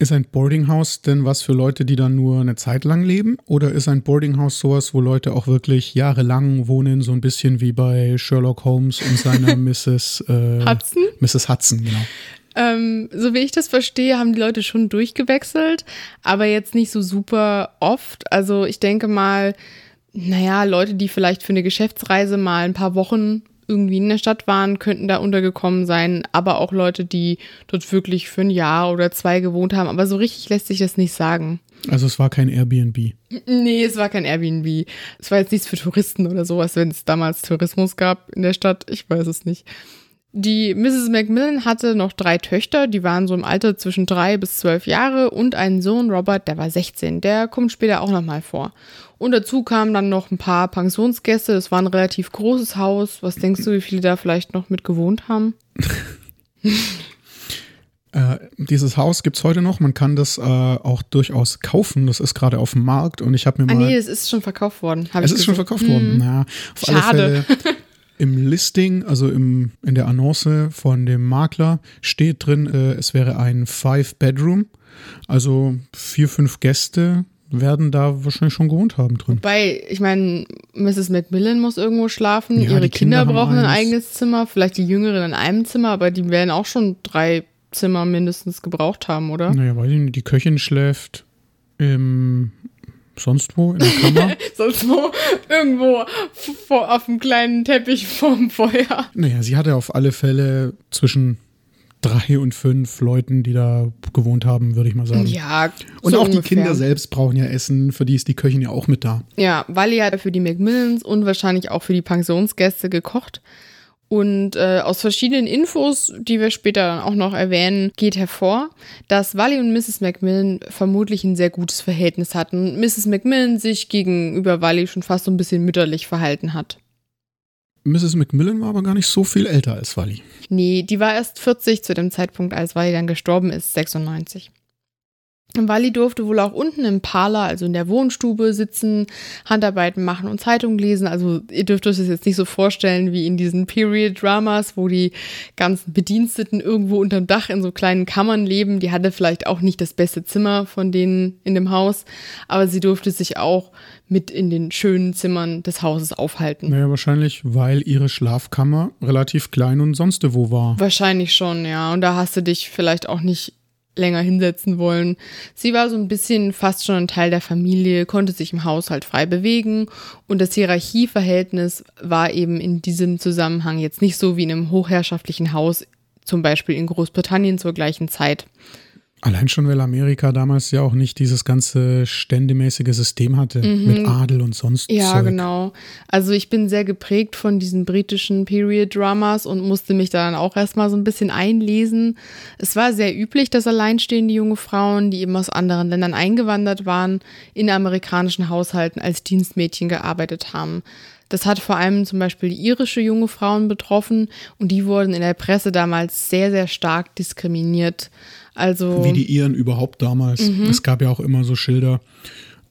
Ist ein Boardinghaus denn was für Leute, die dann nur eine Zeit lang leben? Oder ist ein Boardinghaus sowas, wo Leute auch wirklich jahrelang wohnen, so ein bisschen wie bei Sherlock Holmes und seiner Mrs. Äh, Hudson? Mrs. Hudson, genau. Ähm, so wie ich das verstehe, haben die Leute schon durchgewechselt, aber jetzt nicht so super oft. Also ich denke mal, naja, Leute, die vielleicht für eine Geschäftsreise mal ein paar Wochen irgendwie in der Stadt waren, könnten da untergekommen sein, aber auch Leute, die dort wirklich für ein Jahr oder zwei gewohnt haben. Aber so richtig lässt sich das nicht sagen. Also es war kein Airbnb. Nee, es war kein Airbnb. Es war jetzt nichts für Touristen oder sowas, wenn es damals Tourismus gab in der Stadt. Ich weiß es nicht. Die Mrs. Macmillan hatte noch drei Töchter, die waren so im Alter zwischen drei bis zwölf Jahre und einen Sohn, Robert, der war 16. Der kommt später auch nochmal vor. Und dazu kamen dann noch ein paar Pensionsgäste. Das war ein relativ großes Haus. Was denkst du, wie viele da vielleicht noch mit gewohnt haben? Äh, dieses Haus gibt's heute noch. Man kann das äh, auch durchaus kaufen. Das ist gerade auf dem Markt und ich habe mir Ah mal. nee, es ist schon verkauft worden. es ist schon verkauft worden. Na, auf alle Schade. Fälle. Im Listing, also im, in der Annonce von dem Makler, steht drin, äh, es wäre ein Five-Bedroom. Also vier, fünf Gäste werden da wahrscheinlich schon gewohnt haben drin. Wobei, ich meine, Mrs. Macmillan muss irgendwo schlafen, Ja, ihre Kinder, Kinder brauchen ein eigenes Zimmer, vielleicht die Jüngeren in einem Zimmer, aber die werden auch schon drei Zimmer mindestens gebraucht haben, oder? Naja, weiß ich nicht, die Köchin schläft im, sonst wo, in der Kammer. Sonst wo irgendwo vor, auf einem kleinen Teppich vorm Feuer. naja, sie hatte auf alle Fälle zwischen drei und fünf Leuten, die da gewohnt haben, würde ich mal sagen. Ja, Und so auch die ungefähr. Kinder selbst brauchen ja Essen, für die ist die Köchin ja auch mit da. Ja, Wally hat für die Macmillans und wahrscheinlich auch für die Pensionsgäste gekocht. Und äh, aus verschiedenen Infos, die wir später dann auch noch erwähnen, geht hervor, dass Wally und Mrs. Macmillan vermutlich ein sehr gutes Verhältnis hatten und Mrs. Macmillan sich gegenüber Wally schon fast so ein bisschen mütterlich verhalten hat. Mrs. Macmillan war aber gar nicht so viel älter als Wally. Nee, die war erst 40 zu dem Zeitpunkt, als Wally dann gestorben ist, 96. Wally durfte wohl auch unten im Parlor, also in der Wohnstube, sitzen, Handarbeiten machen und Zeitung lesen. Also ihr dürft euch das jetzt nicht so vorstellen wie in diesen Period-Dramas, wo die ganzen Bediensteten irgendwo unterm Dach in so kleinen Kammern leben. Die hatte vielleicht auch nicht das beste Zimmer von denen in dem Haus, aber sie durfte sich auch mit in den schönen Zimmern des Hauses aufhalten. Naja, wahrscheinlich, weil ihre Schlafkammer relativ klein und sonst wo war. Wahrscheinlich schon, ja. Und da hast du dich vielleicht auch nicht länger hinsetzen wollen. Sie war so ein bisschen fast schon ein Teil der Familie, konnte sich im Haushalt frei bewegen und das Hierarchieverhältnis war eben in diesem Zusammenhang jetzt nicht so wie in einem hochherrschaftlichen Haus, zum Beispiel in Großbritannien zur gleichen Zeit. Allein schon, weil Amerika damals ja auch nicht dieses ganze ständemäßige System hatte mhm. mit Adel und sonst. Ja, Zeug. genau. Also ich bin sehr geprägt von diesen britischen Period-Dramas und musste mich da dann auch erstmal so ein bisschen einlesen. Es war sehr üblich, dass alleinstehende junge Frauen, die eben aus anderen Ländern eingewandert waren, in amerikanischen Haushalten als Dienstmädchen gearbeitet haben. Das hat vor allem zum Beispiel irische junge Frauen betroffen und die wurden in der Presse damals sehr, sehr stark diskriminiert. Also wie die Iren überhaupt damals. Mhm. Es gab ja auch immer so Schilder.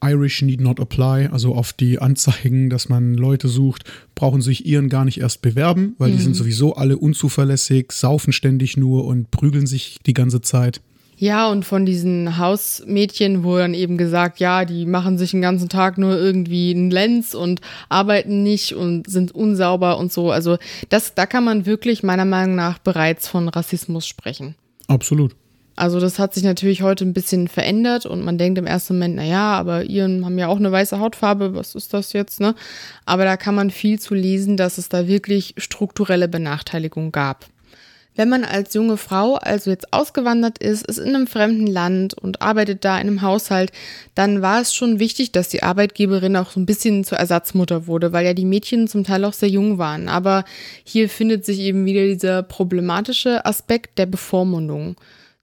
Irish need not apply, also auf die Anzeigen, dass man Leute sucht, brauchen sich Iren gar nicht erst bewerben, weil mhm. die sind sowieso alle unzuverlässig, saufen ständig nur und prügeln sich die ganze Zeit. Ja, und von diesen Hausmädchen wurde dann eben gesagt, ja, die machen sich den ganzen Tag nur irgendwie einen Lenz und arbeiten nicht und sind unsauber und so. Also das, da kann man wirklich meiner Meinung nach bereits von Rassismus sprechen. Absolut. Also das hat sich natürlich heute ein bisschen verändert und man denkt im ersten Moment, na ja, aber Iren haben ja auch eine weiße Hautfarbe, was ist das jetzt, ne? Aber da kann man viel zu lesen, dass es da wirklich strukturelle Benachteiligung gab. Wenn man als junge Frau also jetzt ausgewandert ist, ist in einem fremden Land und arbeitet da in einem Haushalt, dann war es schon wichtig, dass die Arbeitgeberin auch so ein bisschen zur Ersatzmutter wurde, weil ja die Mädchen zum Teil auch sehr jung waren. Aber hier findet sich eben wieder dieser problematische Aspekt der Bevormundung.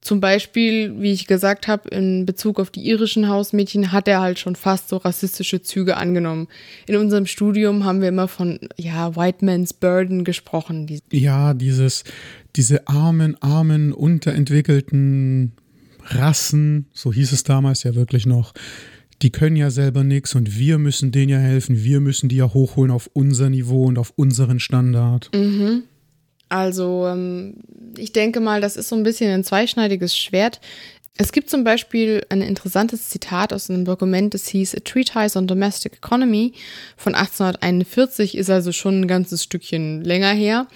Zum Beispiel, wie ich gesagt habe, in Bezug auf die irischen Hausmädchen hat er halt schon fast so rassistische Züge angenommen. In unserem Studium haben wir immer von, ja, White Man's Burden gesprochen. Ja, dieses, diese armen, armen, unterentwickelten Rassen, so hieß es damals ja wirklich noch, die können ja selber nichts und wir müssen denen ja helfen, wir müssen die ja hochholen auf unser Niveau und auf unseren Standard. Mhm. Also ähm, ich denke mal, das ist so ein bisschen ein zweischneidiges Schwert. Es gibt zum Beispiel ein interessantes Zitat aus einem Dokument, das hieß A Treatise on Domestic Economy von 1841, ist also schon ein ganzes Stückchen länger her.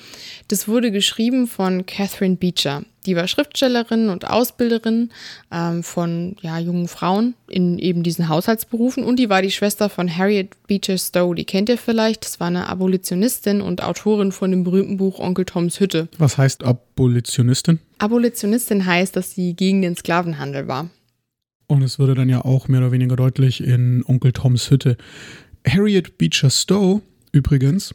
Das wurde geschrieben von Catherine Beecher. Die war Schriftstellerin und Ausbilderin ähm, von ja, jungen Frauen in eben diesen Haushaltsberufen und die war die Schwester von Harriet Beecher Stowe. Die kennt ihr vielleicht. Das war eine Abolitionistin und Autorin von dem berühmten Buch Onkel Toms Hütte. Was heißt Abolitionistin? Abolitionistin heißt, dass sie gegen den Sklavenhandel war. Und es wurde dann ja auch mehr oder weniger deutlich in Onkel Toms Hütte. Harriet Beecher Stowe übrigens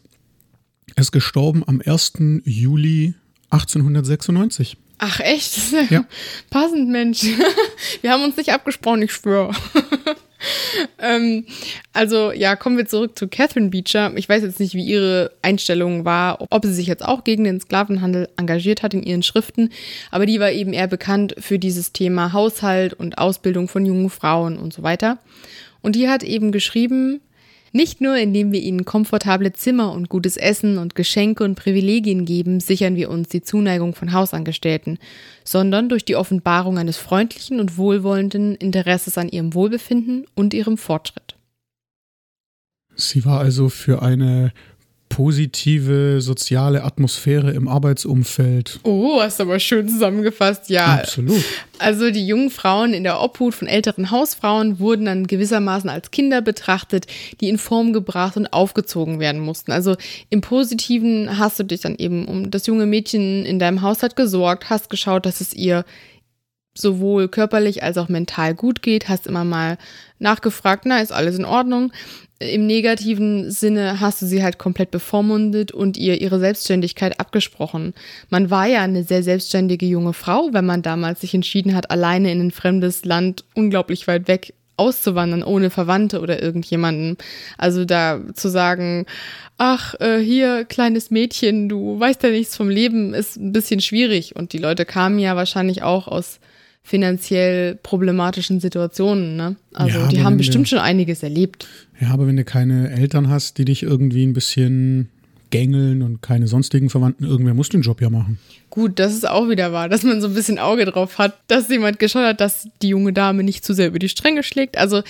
ist gestorben am 1. Juli 1896. Ach echt? Ja. Passend, Mensch. Wir haben uns nicht abgesprochen, ich schwöre. ähm, also ja, kommen wir zurück zu Catherine Beecher. Ich weiß jetzt nicht, wie ihre Einstellung war, ob sie sich jetzt auch gegen den Sklavenhandel engagiert hat in ihren Schriften, aber die war eben eher bekannt für dieses Thema Haushalt und Ausbildung von jungen Frauen und so weiter. Und die hat eben geschrieben, nicht nur indem wir ihnen komfortable Zimmer und gutes Essen und Geschenke und Privilegien geben, sichern wir uns die Zuneigung von Hausangestellten, sondern durch die Offenbarung eines freundlichen und wohlwollenden Interesses an ihrem Wohlbefinden und ihrem Fortschritt. Sie war also für eine positive soziale Atmosphäre im Arbeitsumfeld. Oh, hast aber schön zusammengefasst, ja. Absolut. Also die jungen Frauen in der Obhut von älteren Hausfrauen wurden dann gewissermaßen als Kinder betrachtet, die in Form gebracht und aufgezogen werden mussten. Also im Positiven hast du dich dann eben um das junge Mädchen in deinem Haushalt gesorgt, hast geschaut, dass es ihr sowohl körperlich als auch mental gut geht, hast immer mal nachgefragt, na, ist alles in Ordnung im negativen Sinne hast du sie halt komplett bevormundet und ihr ihre Selbstständigkeit abgesprochen. Man war ja eine sehr selbstständige junge Frau, wenn man damals sich entschieden hat, alleine in ein fremdes Land unglaublich weit weg auszuwandern, ohne Verwandte oder irgendjemanden. Also da zu sagen, ach, äh, hier, kleines Mädchen, du weißt ja nichts vom Leben, ist ein bisschen schwierig. Und die Leute kamen ja wahrscheinlich auch aus finanziell problematischen Situationen. Ne? Also ja, die haben bestimmt du, schon einiges erlebt. Ja, aber wenn du keine Eltern hast, die dich irgendwie ein bisschen gängeln und keine sonstigen Verwandten, irgendwer muss den Job ja machen. Gut, das ist auch wieder wahr, dass man so ein bisschen Auge drauf hat, dass jemand geschaut hat, dass die junge Dame nicht zu sehr über die Stränge schlägt. Also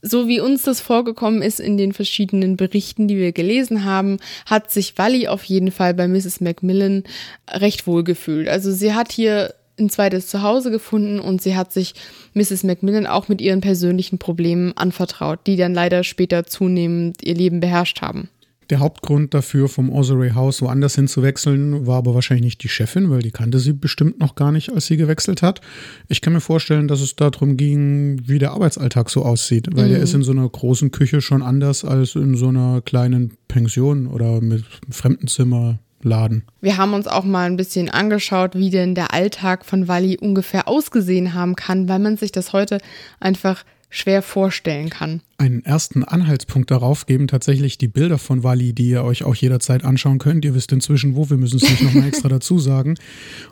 so wie uns das vorgekommen ist in den verschiedenen Berichten, die wir gelesen haben, hat sich Wally auf jeden Fall bei Mrs. Macmillan recht wohl gefühlt. Also sie hat hier ein zweites Zuhause gefunden und sie hat sich Mrs. Macmillan auch mit ihren persönlichen Problemen anvertraut, die dann leider später zunehmend ihr Leben beherrscht haben. Der Hauptgrund dafür, vom Osirey House woanders hinzuwechseln, war aber wahrscheinlich nicht die Chefin, weil die kannte sie bestimmt noch gar nicht, als sie gewechselt hat. Ich kann mir vorstellen, dass es darum ging, wie der Arbeitsalltag so aussieht, weil mhm. der ist in so einer großen Küche schon anders als in so einer kleinen Pension oder mit Fremdenzimmer. Laden. Wir haben uns auch mal ein bisschen angeschaut, wie denn der Alltag von Wally ungefähr ausgesehen haben kann, weil man sich das heute einfach schwer vorstellen kann. Einen ersten Anhaltspunkt darauf geben tatsächlich die Bilder von Wally, die ihr euch auch jederzeit anschauen könnt. Ihr wisst inzwischen wo, wir müssen es nicht nochmal extra dazu sagen.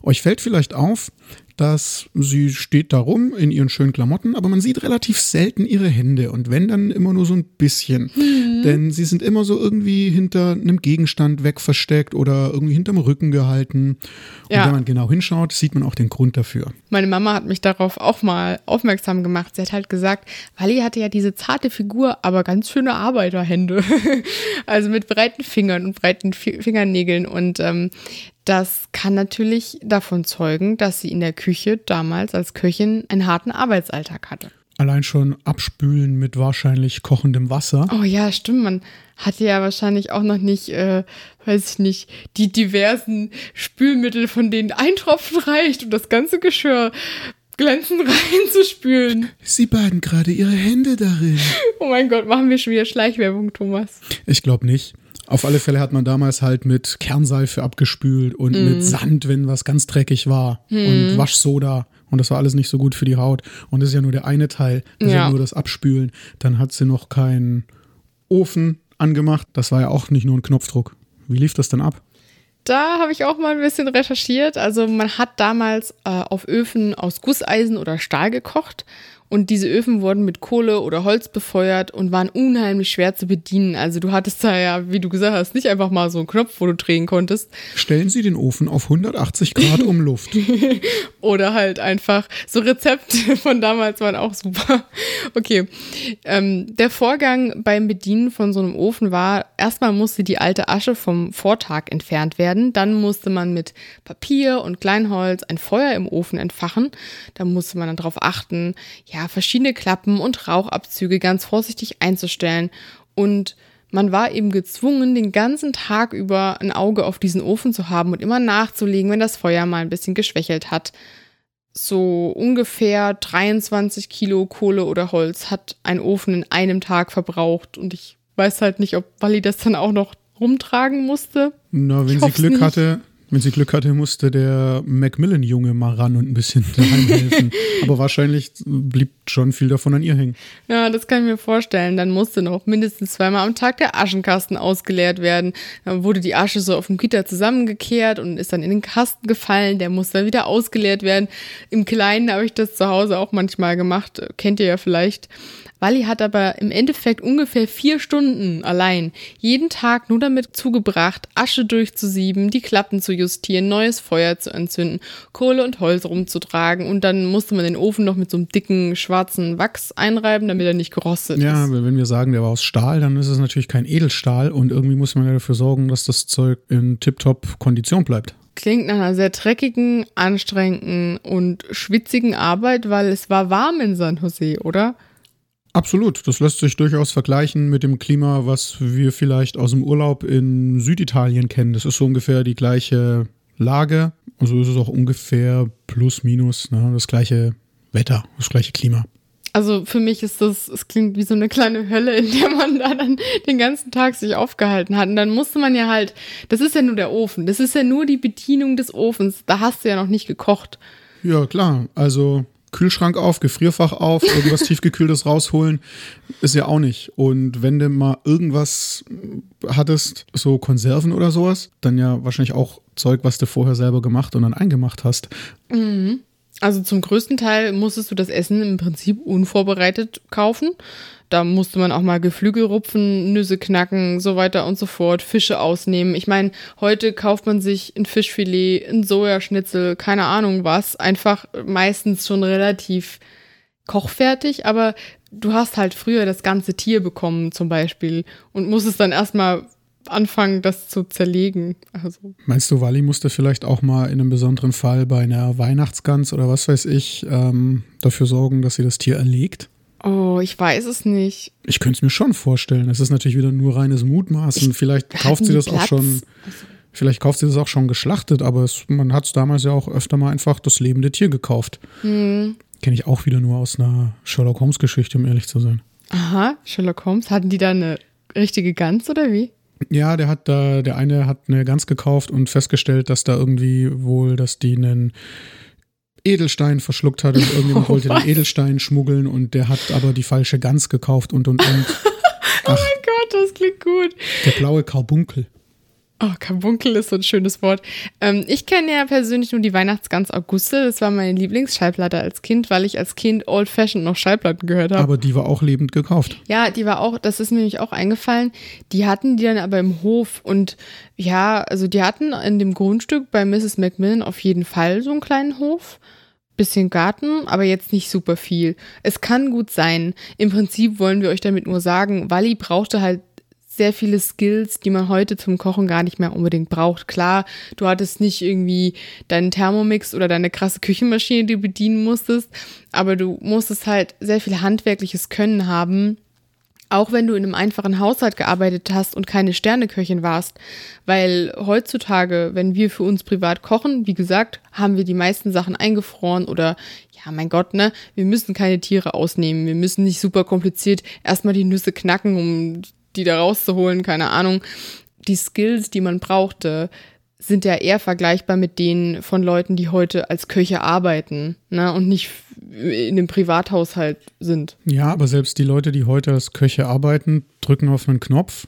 Euch fällt vielleicht auf, dass sie steht da rum in ihren schönen Klamotten, aber man sieht relativ selten ihre Hände und wenn dann immer nur so ein bisschen. Mhm. Denn sie sind immer so irgendwie hinter einem Gegenstand wegversteckt oder irgendwie hinterm Rücken gehalten. Und ja. wenn man genau hinschaut, sieht man auch den Grund dafür. Meine Mama hat mich darauf auch mal aufmerksam gemacht. Sie hat halt gesagt, Wally hatte ja diese zarte Figur, aber ganz schöne Arbeiterhände. also mit breiten Fingern und breiten Fingernägeln und ähm, das kann natürlich davon zeugen, dass sie in der Küche damals als Köchin einen harten Arbeitsalltag hatte. Allein schon abspülen mit wahrscheinlich kochendem Wasser. Oh ja, stimmt. Man hatte ja wahrscheinlich auch noch nicht, äh, weiß ich nicht, die diversen Spülmittel, von denen ein Tropfen reicht, um das ganze Geschirr glänzend reinzuspülen. Sie baden gerade ihre Hände darin. Oh mein Gott, machen wir schon wieder Schleichwerbung, Thomas. Ich glaube nicht. Auf alle Fälle hat man damals halt mit Kernseife abgespült und mm. mit Sand, wenn was ganz dreckig war mm. und Waschsoda. Und das war alles nicht so gut für die Haut. Und das ist ja nur der eine Teil. Das ja. ist ja nur das Abspülen. Dann hat sie noch keinen Ofen angemacht. Das war ja auch nicht nur ein Knopfdruck. Wie lief das denn ab? Da habe ich auch mal ein bisschen recherchiert. Also man hat damals äh, auf Öfen aus Gusseisen oder Stahl gekocht und diese Öfen wurden mit Kohle oder Holz befeuert und waren unheimlich schwer zu bedienen. Also du hattest da ja, wie du gesagt hast, nicht einfach mal so einen Knopf, wo du drehen konntest. Stellen Sie den Ofen auf 180 Grad um Luft. oder halt einfach so Rezepte von damals waren auch super. Okay. Ähm, der Vorgang beim Bedienen von so einem Ofen war, erstmal musste die alte Asche vom Vortag entfernt werden. Dann musste man mit Papier und Kleinholz ein Feuer im Ofen entfachen. Da musste man dann darauf achten, ja, ja, verschiedene Klappen und Rauchabzüge ganz vorsichtig einzustellen. Und man war eben gezwungen, den ganzen Tag über ein Auge auf diesen Ofen zu haben und immer nachzulegen, wenn das Feuer mal ein bisschen geschwächelt hat. So ungefähr 23 Kilo Kohle oder Holz hat ein Ofen in einem Tag verbraucht. Und ich weiß halt nicht, ob Wally das dann auch noch rumtragen musste. Na, wenn ich sie Glück nicht. hatte, wenn sie Glück hatte, musste der Macmillan-Junge mal ran und ein bisschen daheim helfen. Aber wahrscheinlich blieb schon viel davon an ihr hängen. Ja, das kann ich mir vorstellen. Dann musste noch mindestens zweimal am Tag der Aschenkasten ausgeleert werden. Dann wurde die Asche so auf dem Gitter zusammengekehrt und ist dann in den Kasten gefallen. Der musste wieder ausgeleert werden. Im Kleinen habe ich das zu Hause auch manchmal gemacht. Kennt ihr ja vielleicht. Wally hat aber im Endeffekt ungefähr vier Stunden allein jeden Tag nur damit zugebracht, Asche durchzusieben, die Klappen zu justieren, neues Feuer zu entzünden, Kohle und Holz rumzutragen und dann musste man den Ofen noch mit so einem dicken schwarzen Wachs einreiben, damit er nicht gerostet ja, ist. Ja, wenn wir sagen, der war aus Stahl, dann ist es natürlich kein Edelstahl und irgendwie muss man ja dafür sorgen, dass das Zeug in tiptop Kondition bleibt klingt nach einer sehr dreckigen, anstrengenden und schwitzigen Arbeit, weil es war warm in San Jose, oder? Absolut, das lässt sich durchaus vergleichen mit dem Klima, was wir vielleicht aus dem Urlaub in Süditalien kennen. Das ist so ungefähr die gleiche Lage, also ist es auch ungefähr plus minus ne, das gleiche Wetter, das gleiche Klima. Also für mich ist das, es klingt wie so eine kleine Hölle, in der man da dann den ganzen Tag sich aufgehalten hat. Und dann musste man ja halt, das ist ja nur der Ofen, das ist ja nur die Bedienung des Ofens, da hast du ja noch nicht gekocht. Ja, klar. Also Kühlschrank auf, Gefrierfach auf, irgendwas tiefgekühltes rausholen, ist ja auch nicht. Und wenn du mal irgendwas hattest, so Konserven oder sowas, dann ja wahrscheinlich auch Zeug, was du vorher selber gemacht und dann eingemacht hast. Mhm. Also zum größten Teil musstest du das Essen im Prinzip unvorbereitet kaufen. Da musste man auch mal Geflügel rupfen, Nüsse knacken, so weiter und so fort, Fische ausnehmen. Ich meine, heute kauft man sich ein Fischfilet, ein Sojaschnitzel, keine Ahnung was, einfach meistens schon relativ kochfertig, aber du hast halt früher das ganze Tier bekommen zum Beispiel und musstest dann erstmal anfangen, das zu zerlegen. Also. Meinst du, Wally musste vielleicht auch mal in einem besonderen Fall bei einer Weihnachtsgans oder was weiß ich ähm, dafür sorgen, dass sie das Tier erlegt? Oh, ich weiß es nicht. Ich könnte es mir schon vorstellen. Es ist natürlich wieder nur reines Mutmaßen. Vielleicht kauft sie das Platz. auch schon. Vielleicht kauft sie das auch schon geschlachtet, aber es, man hat es damals ja auch öfter mal einfach das lebende Tier gekauft. Hm. Kenne ich auch wieder nur aus einer Sherlock Holmes Geschichte, um ehrlich zu sein. Aha, Sherlock Holmes. Hatten die da eine richtige Gans oder wie? Ja, der hat da, der eine hat eine Gans gekauft und festgestellt, dass da irgendwie wohl, dass die einen Edelstein verschluckt hat und irgendjemand oh, wollte was? den Edelstein schmuggeln und der hat aber die falsche Gans gekauft und und und. oh mein Gott, das klingt gut. Der blaue Karbunkel. Oh, Karbunkel ist so ein schönes Wort. Ähm, ich kenne ja persönlich nur die Weihnachtsgans Auguste. Das war meine Lieblingsschallplatte als Kind, weil ich als Kind Old Fashioned noch Schallplatten gehört habe. Aber die war auch lebend gekauft. Ja, die war auch, das ist mir nämlich auch eingefallen. Die hatten die dann aber im Hof und ja, also die hatten in dem Grundstück bei Mrs. Macmillan auf jeden Fall so einen kleinen Hof bisschen Garten, aber jetzt nicht super viel. Es kann gut sein. Im Prinzip wollen wir euch damit nur sagen, Wally brauchte halt sehr viele Skills, die man heute zum Kochen gar nicht mehr unbedingt braucht. Klar, du hattest nicht irgendwie deinen Thermomix oder deine krasse Küchenmaschine, die du bedienen musstest, aber du musstest halt sehr viel handwerkliches Können haben, auch wenn du in einem einfachen Haushalt gearbeitet hast und keine Sterneköchin warst. Weil heutzutage, wenn wir für uns privat kochen, wie gesagt, haben wir die meisten Sachen eingefroren oder ja, mein Gott, ne, wir müssen keine Tiere ausnehmen. Wir müssen nicht super kompliziert erstmal die Nüsse knacken, um die da rauszuholen, keine Ahnung. Die Skills, die man brauchte, sind ja eher vergleichbar mit denen von Leuten, die heute als Köche arbeiten ne, und nicht in einem Privathaushalt sind. Ja, aber selbst die Leute, die heute als Köche arbeiten, drücken auf einen Knopf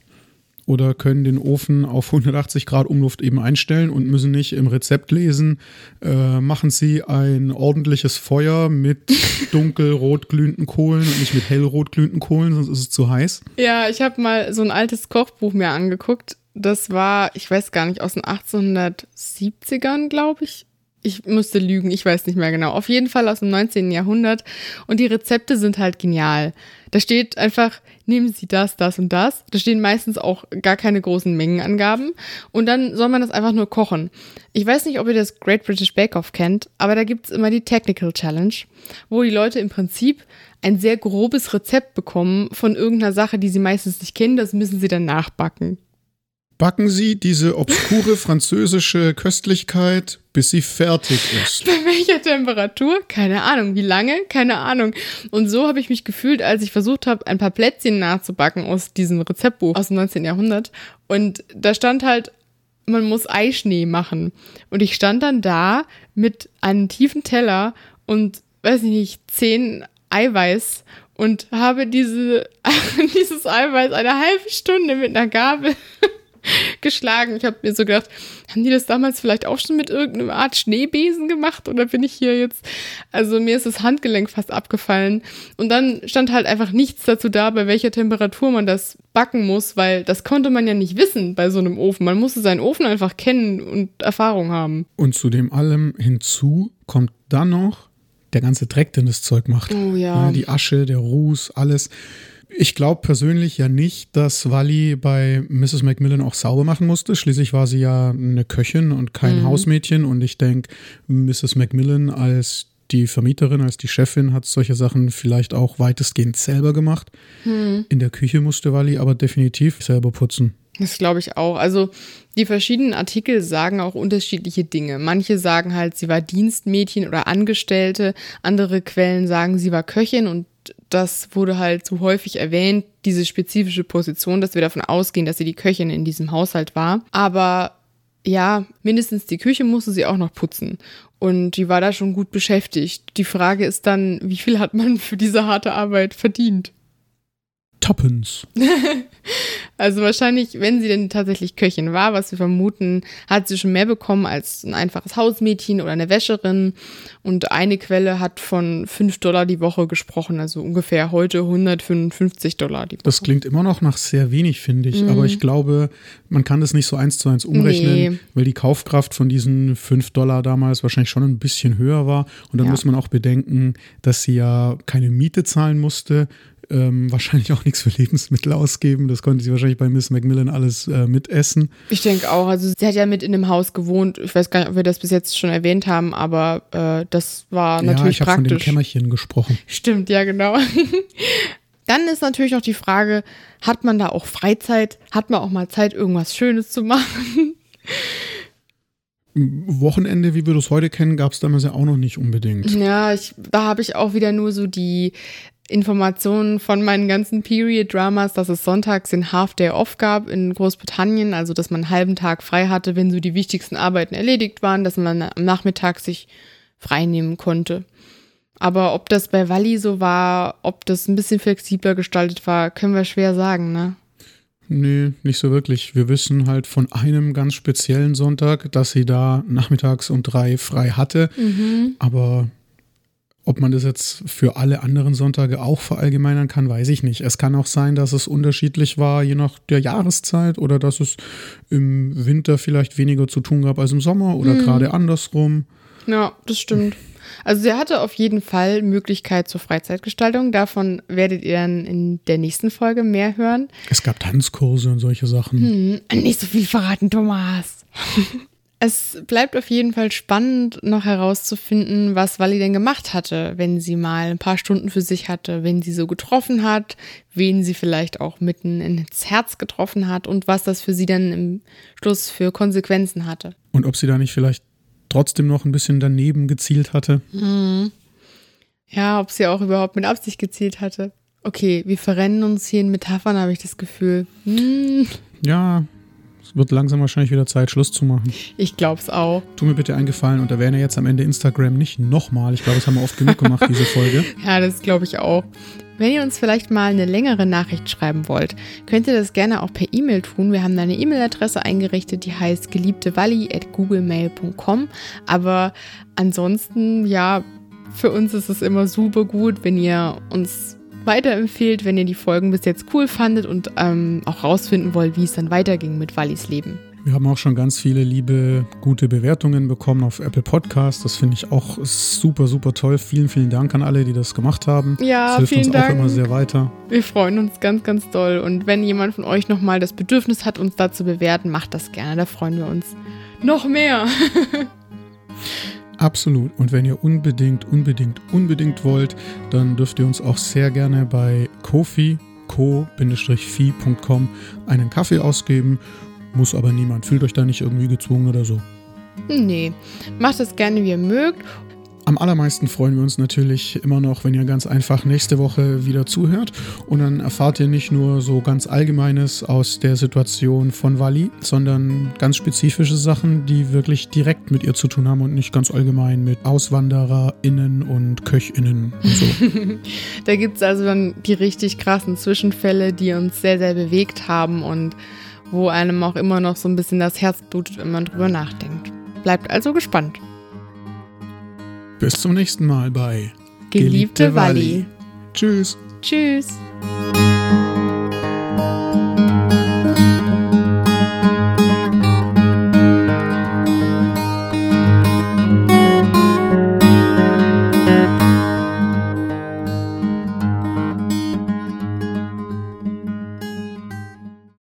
oder können den Ofen auf 180 Grad Umluft eben einstellen und müssen nicht im Rezept lesen, äh, machen Sie ein ordentliches Feuer mit dunkelrot glühenden Kohlen und nicht mit hellrot glühenden Kohlen, sonst ist es zu heiß. Ja, ich habe mal so ein altes Kochbuch mir angeguckt. Das war, ich weiß gar nicht, aus den 1870ern, glaube ich ich musste lügen, ich weiß nicht mehr genau. Auf jeden Fall aus dem 19. Jahrhundert. Und die Rezepte sind halt genial. Da steht einfach, nehmen Sie das, das und das. Da stehen meistens auch gar keine großen Mengenangaben. Und dann soll man das einfach nur kochen. Ich weiß nicht, ob ihr das Great British Bake Off kennt, aber da gibt es immer die Technical Challenge, wo die Leute im Prinzip ein sehr grobes Rezept bekommen von irgendeiner Sache, die sie meistens nicht kennen. Das müssen sie dann nachbacken backen Sie diese obskure französische Köstlichkeit, bis sie fertig ist. Bei welcher Temperatur? Keine Ahnung. Wie lange? Keine Ahnung. Und so habe ich mich gefühlt, als ich versucht habe, ein paar Plätzchen nachzubacken aus diesem Rezeptbuch aus dem 19. Jahrhundert. Und da stand halt, man muss Eischnee machen. Und ich stand dann da mit einem tiefen Teller und, weiß ich nicht, zehn Eiweiß und habe diese, dieses Eiweiß eine halbe Stunde mit einer Gabel geschlagen. Ich habe mir so gedacht, haben die das damals vielleicht auch schon mit irgendeiner Art Schneebesen gemacht oder bin ich hier jetzt? Also mir ist das Handgelenk fast abgefallen. Und dann stand halt einfach nichts dazu da, bei welcher Temperatur man das backen muss, weil das konnte man ja nicht wissen bei so einem Ofen. Man musste seinen Ofen einfach kennen und Erfahrung haben. Und zu dem allem hinzu kommt dann noch der ganze Dreck, den das Zeug macht. Oh ja. Die Asche, der Ruß, alles. Ich glaube persönlich ja nicht, dass Wally bei Mrs. Macmillan auch sauber machen musste. Schließlich war sie ja eine Köchin und kein mhm. Hausmädchen. Und ich denke, Mrs. Macmillan als die Vermieterin, als die Chefin hat solche Sachen vielleicht auch weitestgehend selber gemacht. Mhm. In der Küche musste Wally aber definitiv selber putzen. Das glaube ich auch. Also die verschiedenen Artikel sagen auch unterschiedliche Dinge. Manche sagen halt, sie war Dienstmädchen oder Angestellte. Andere Quellen sagen, sie war Köchin und das wurde halt so häufig erwähnt, diese spezifische Position, dass wir davon ausgehen, dass sie die Köchin in diesem Haushalt war. Aber ja, mindestens die Küche musste sie auch noch putzen. Und die war da schon gut beschäftigt. Die Frage ist dann, wie viel hat man für diese harte Arbeit verdient? Tuppence. also wahrscheinlich, wenn sie denn tatsächlich Köchin war, was wir vermuten, hat sie schon mehr bekommen als ein einfaches Hausmädchen oder eine Wäscherin. Und eine Quelle hat von 5 Dollar die Woche gesprochen, also ungefähr heute 155 Dollar die Woche. Das klingt immer noch nach sehr wenig, finde ich. Mhm. Aber ich glaube, man kann das nicht so eins zu eins umrechnen, nee. weil die Kaufkraft von diesen 5 Dollar damals wahrscheinlich schon ein bisschen höher war. Und dann ja. muss man auch bedenken, dass sie ja keine Miete zahlen musste ähm, wahrscheinlich auch nichts für Lebensmittel ausgeben. Das konnte sie wahrscheinlich bei Miss Macmillan alles äh, mitessen. Ich denke auch. Also sie hat ja mit in dem Haus gewohnt. Ich weiß gar nicht, ob wir das bis jetzt schon erwähnt haben, aber äh, das war natürlich ja, ich praktisch. von dem Kämmerchen gesprochen. Stimmt, ja genau. Dann ist natürlich noch die Frage, hat man da auch Freizeit? Hat man auch mal Zeit, irgendwas Schönes zu machen? Wochenende, wie wir das heute kennen, gab es damals ja auch noch nicht unbedingt. Ja, ich, da habe ich auch wieder nur so die Informationen von meinen ganzen Period-Dramas, dass es sonntags den Half-Day Off gab in Großbritannien, also dass man einen halben Tag frei hatte, wenn so die wichtigsten Arbeiten erledigt waren, dass man am Nachmittag sich frei nehmen konnte. Aber ob das bei Walli so war, ob das ein bisschen flexibler gestaltet war, können wir schwer sagen, ne? Nee, nicht so wirklich. Wir wissen halt von einem ganz speziellen Sonntag, dass sie da nachmittags um drei frei hatte. Mhm. Aber ob man das jetzt für alle anderen Sonntage auch verallgemeinern kann, weiß ich nicht. Es kann auch sein, dass es unterschiedlich war, je nach der Jahreszeit oder dass es im Winter vielleicht weniger zu tun gab als im Sommer oder Mhm. gerade andersrum. Ja, das stimmt. Also sie hatte auf jeden Fall Möglichkeit zur Freizeitgestaltung. Davon werdet ihr dann in der nächsten Folge mehr hören. Es gab Tanzkurse und solche Sachen. Hm, nicht so viel verraten, Thomas. es bleibt auf jeden Fall spannend, noch herauszufinden, was Wally denn gemacht hatte, wenn sie mal ein paar Stunden für sich hatte, wen sie so getroffen hat, wen sie vielleicht auch mitten ins Herz getroffen hat und was das für sie dann im Schluss für Konsequenzen hatte. Und ob sie da nicht vielleicht trotzdem noch ein bisschen daneben gezielt hatte. Ja, ob sie auch überhaupt mit Absicht gezielt hatte. Okay, wir verrennen uns hier in Metaphern, habe ich das Gefühl. Hm, Ja, es wird langsam wahrscheinlich wieder Zeit, Schluss zu machen. ich glaub's auch. Tu mir bitte einen Gefallen und erwähne jetzt am Ende Instagram nicht nochmal. Ich glaube, das haben wir oft genug gemacht, diese Folge. Ja, das glaube ich auch. Wenn ihr uns vielleicht mal eine längere Nachricht schreiben wollt, könnt ihr das gerne auch per E-Mail tun. Wir haben da eine E-Mail-Adresse eingerichtet, die heißt geliebtewalli.googlemail.com. Aber ansonsten, ja, für uns ist es immer super gut, wenn ihr uns weiterempfehlt, wenn ihr die Folgen bis jetzt cool fandet und ähm, auch rausfinden wollt, wie es dann weiterging mit Wallis Leben. Wir haben auch schon ganz viele liebe, gute Bewertungen bekommen auf Apple Podcast. Das finde ich auch super, super toll. Vielen, vielen Dank an alle, die das gemacht haben. Ja, das hilft vielen uns Dank. auch immer sehr weiter. Wir freuen uns ganz, ganz doll. Und wenn jemand von euch nochmal das Bedürfnis hat, uns da zu bewerten, macht das gerne. Da freuen wir uns noch mehr. Absolut. Und wenn ihr unbedingt, unbedingt, unbedingt wollt, dann dürft ihr uns auch sehr gerne bei Kofi, co-fi.com einen Kaffee ausgeben. Muss aber niemand. Fühlt euch da nicht irgendwie gezwungen oder so. Nee, macht das gerne, wie ihr mögt. Am allermeisten freuen wir uns natürlich immer noch, wenn ihr ganz einfach nächste Woche wieder zuhört. Und dann erfahrt ihr nicht nur so ganz Allgemeines aus der Situation von Wally, sondern ganz spezifische Sachen, die wirklich direkt mit ihr zu tun haben und nicht ganz allgemein mit AuswandererInnen und KöchInnen und so. Da gibt es also dann die richtig krassen Zwischenfälle, die uns sehr, sehr bewegt haben und wo einem auch immer noch so ein bisschen das Herz blutet, wenn man drüber nachdenkt. Bleibt also gespannt. Bis zum nächsten Mal bei Geliebte Walli. Tschüss. Tschüss.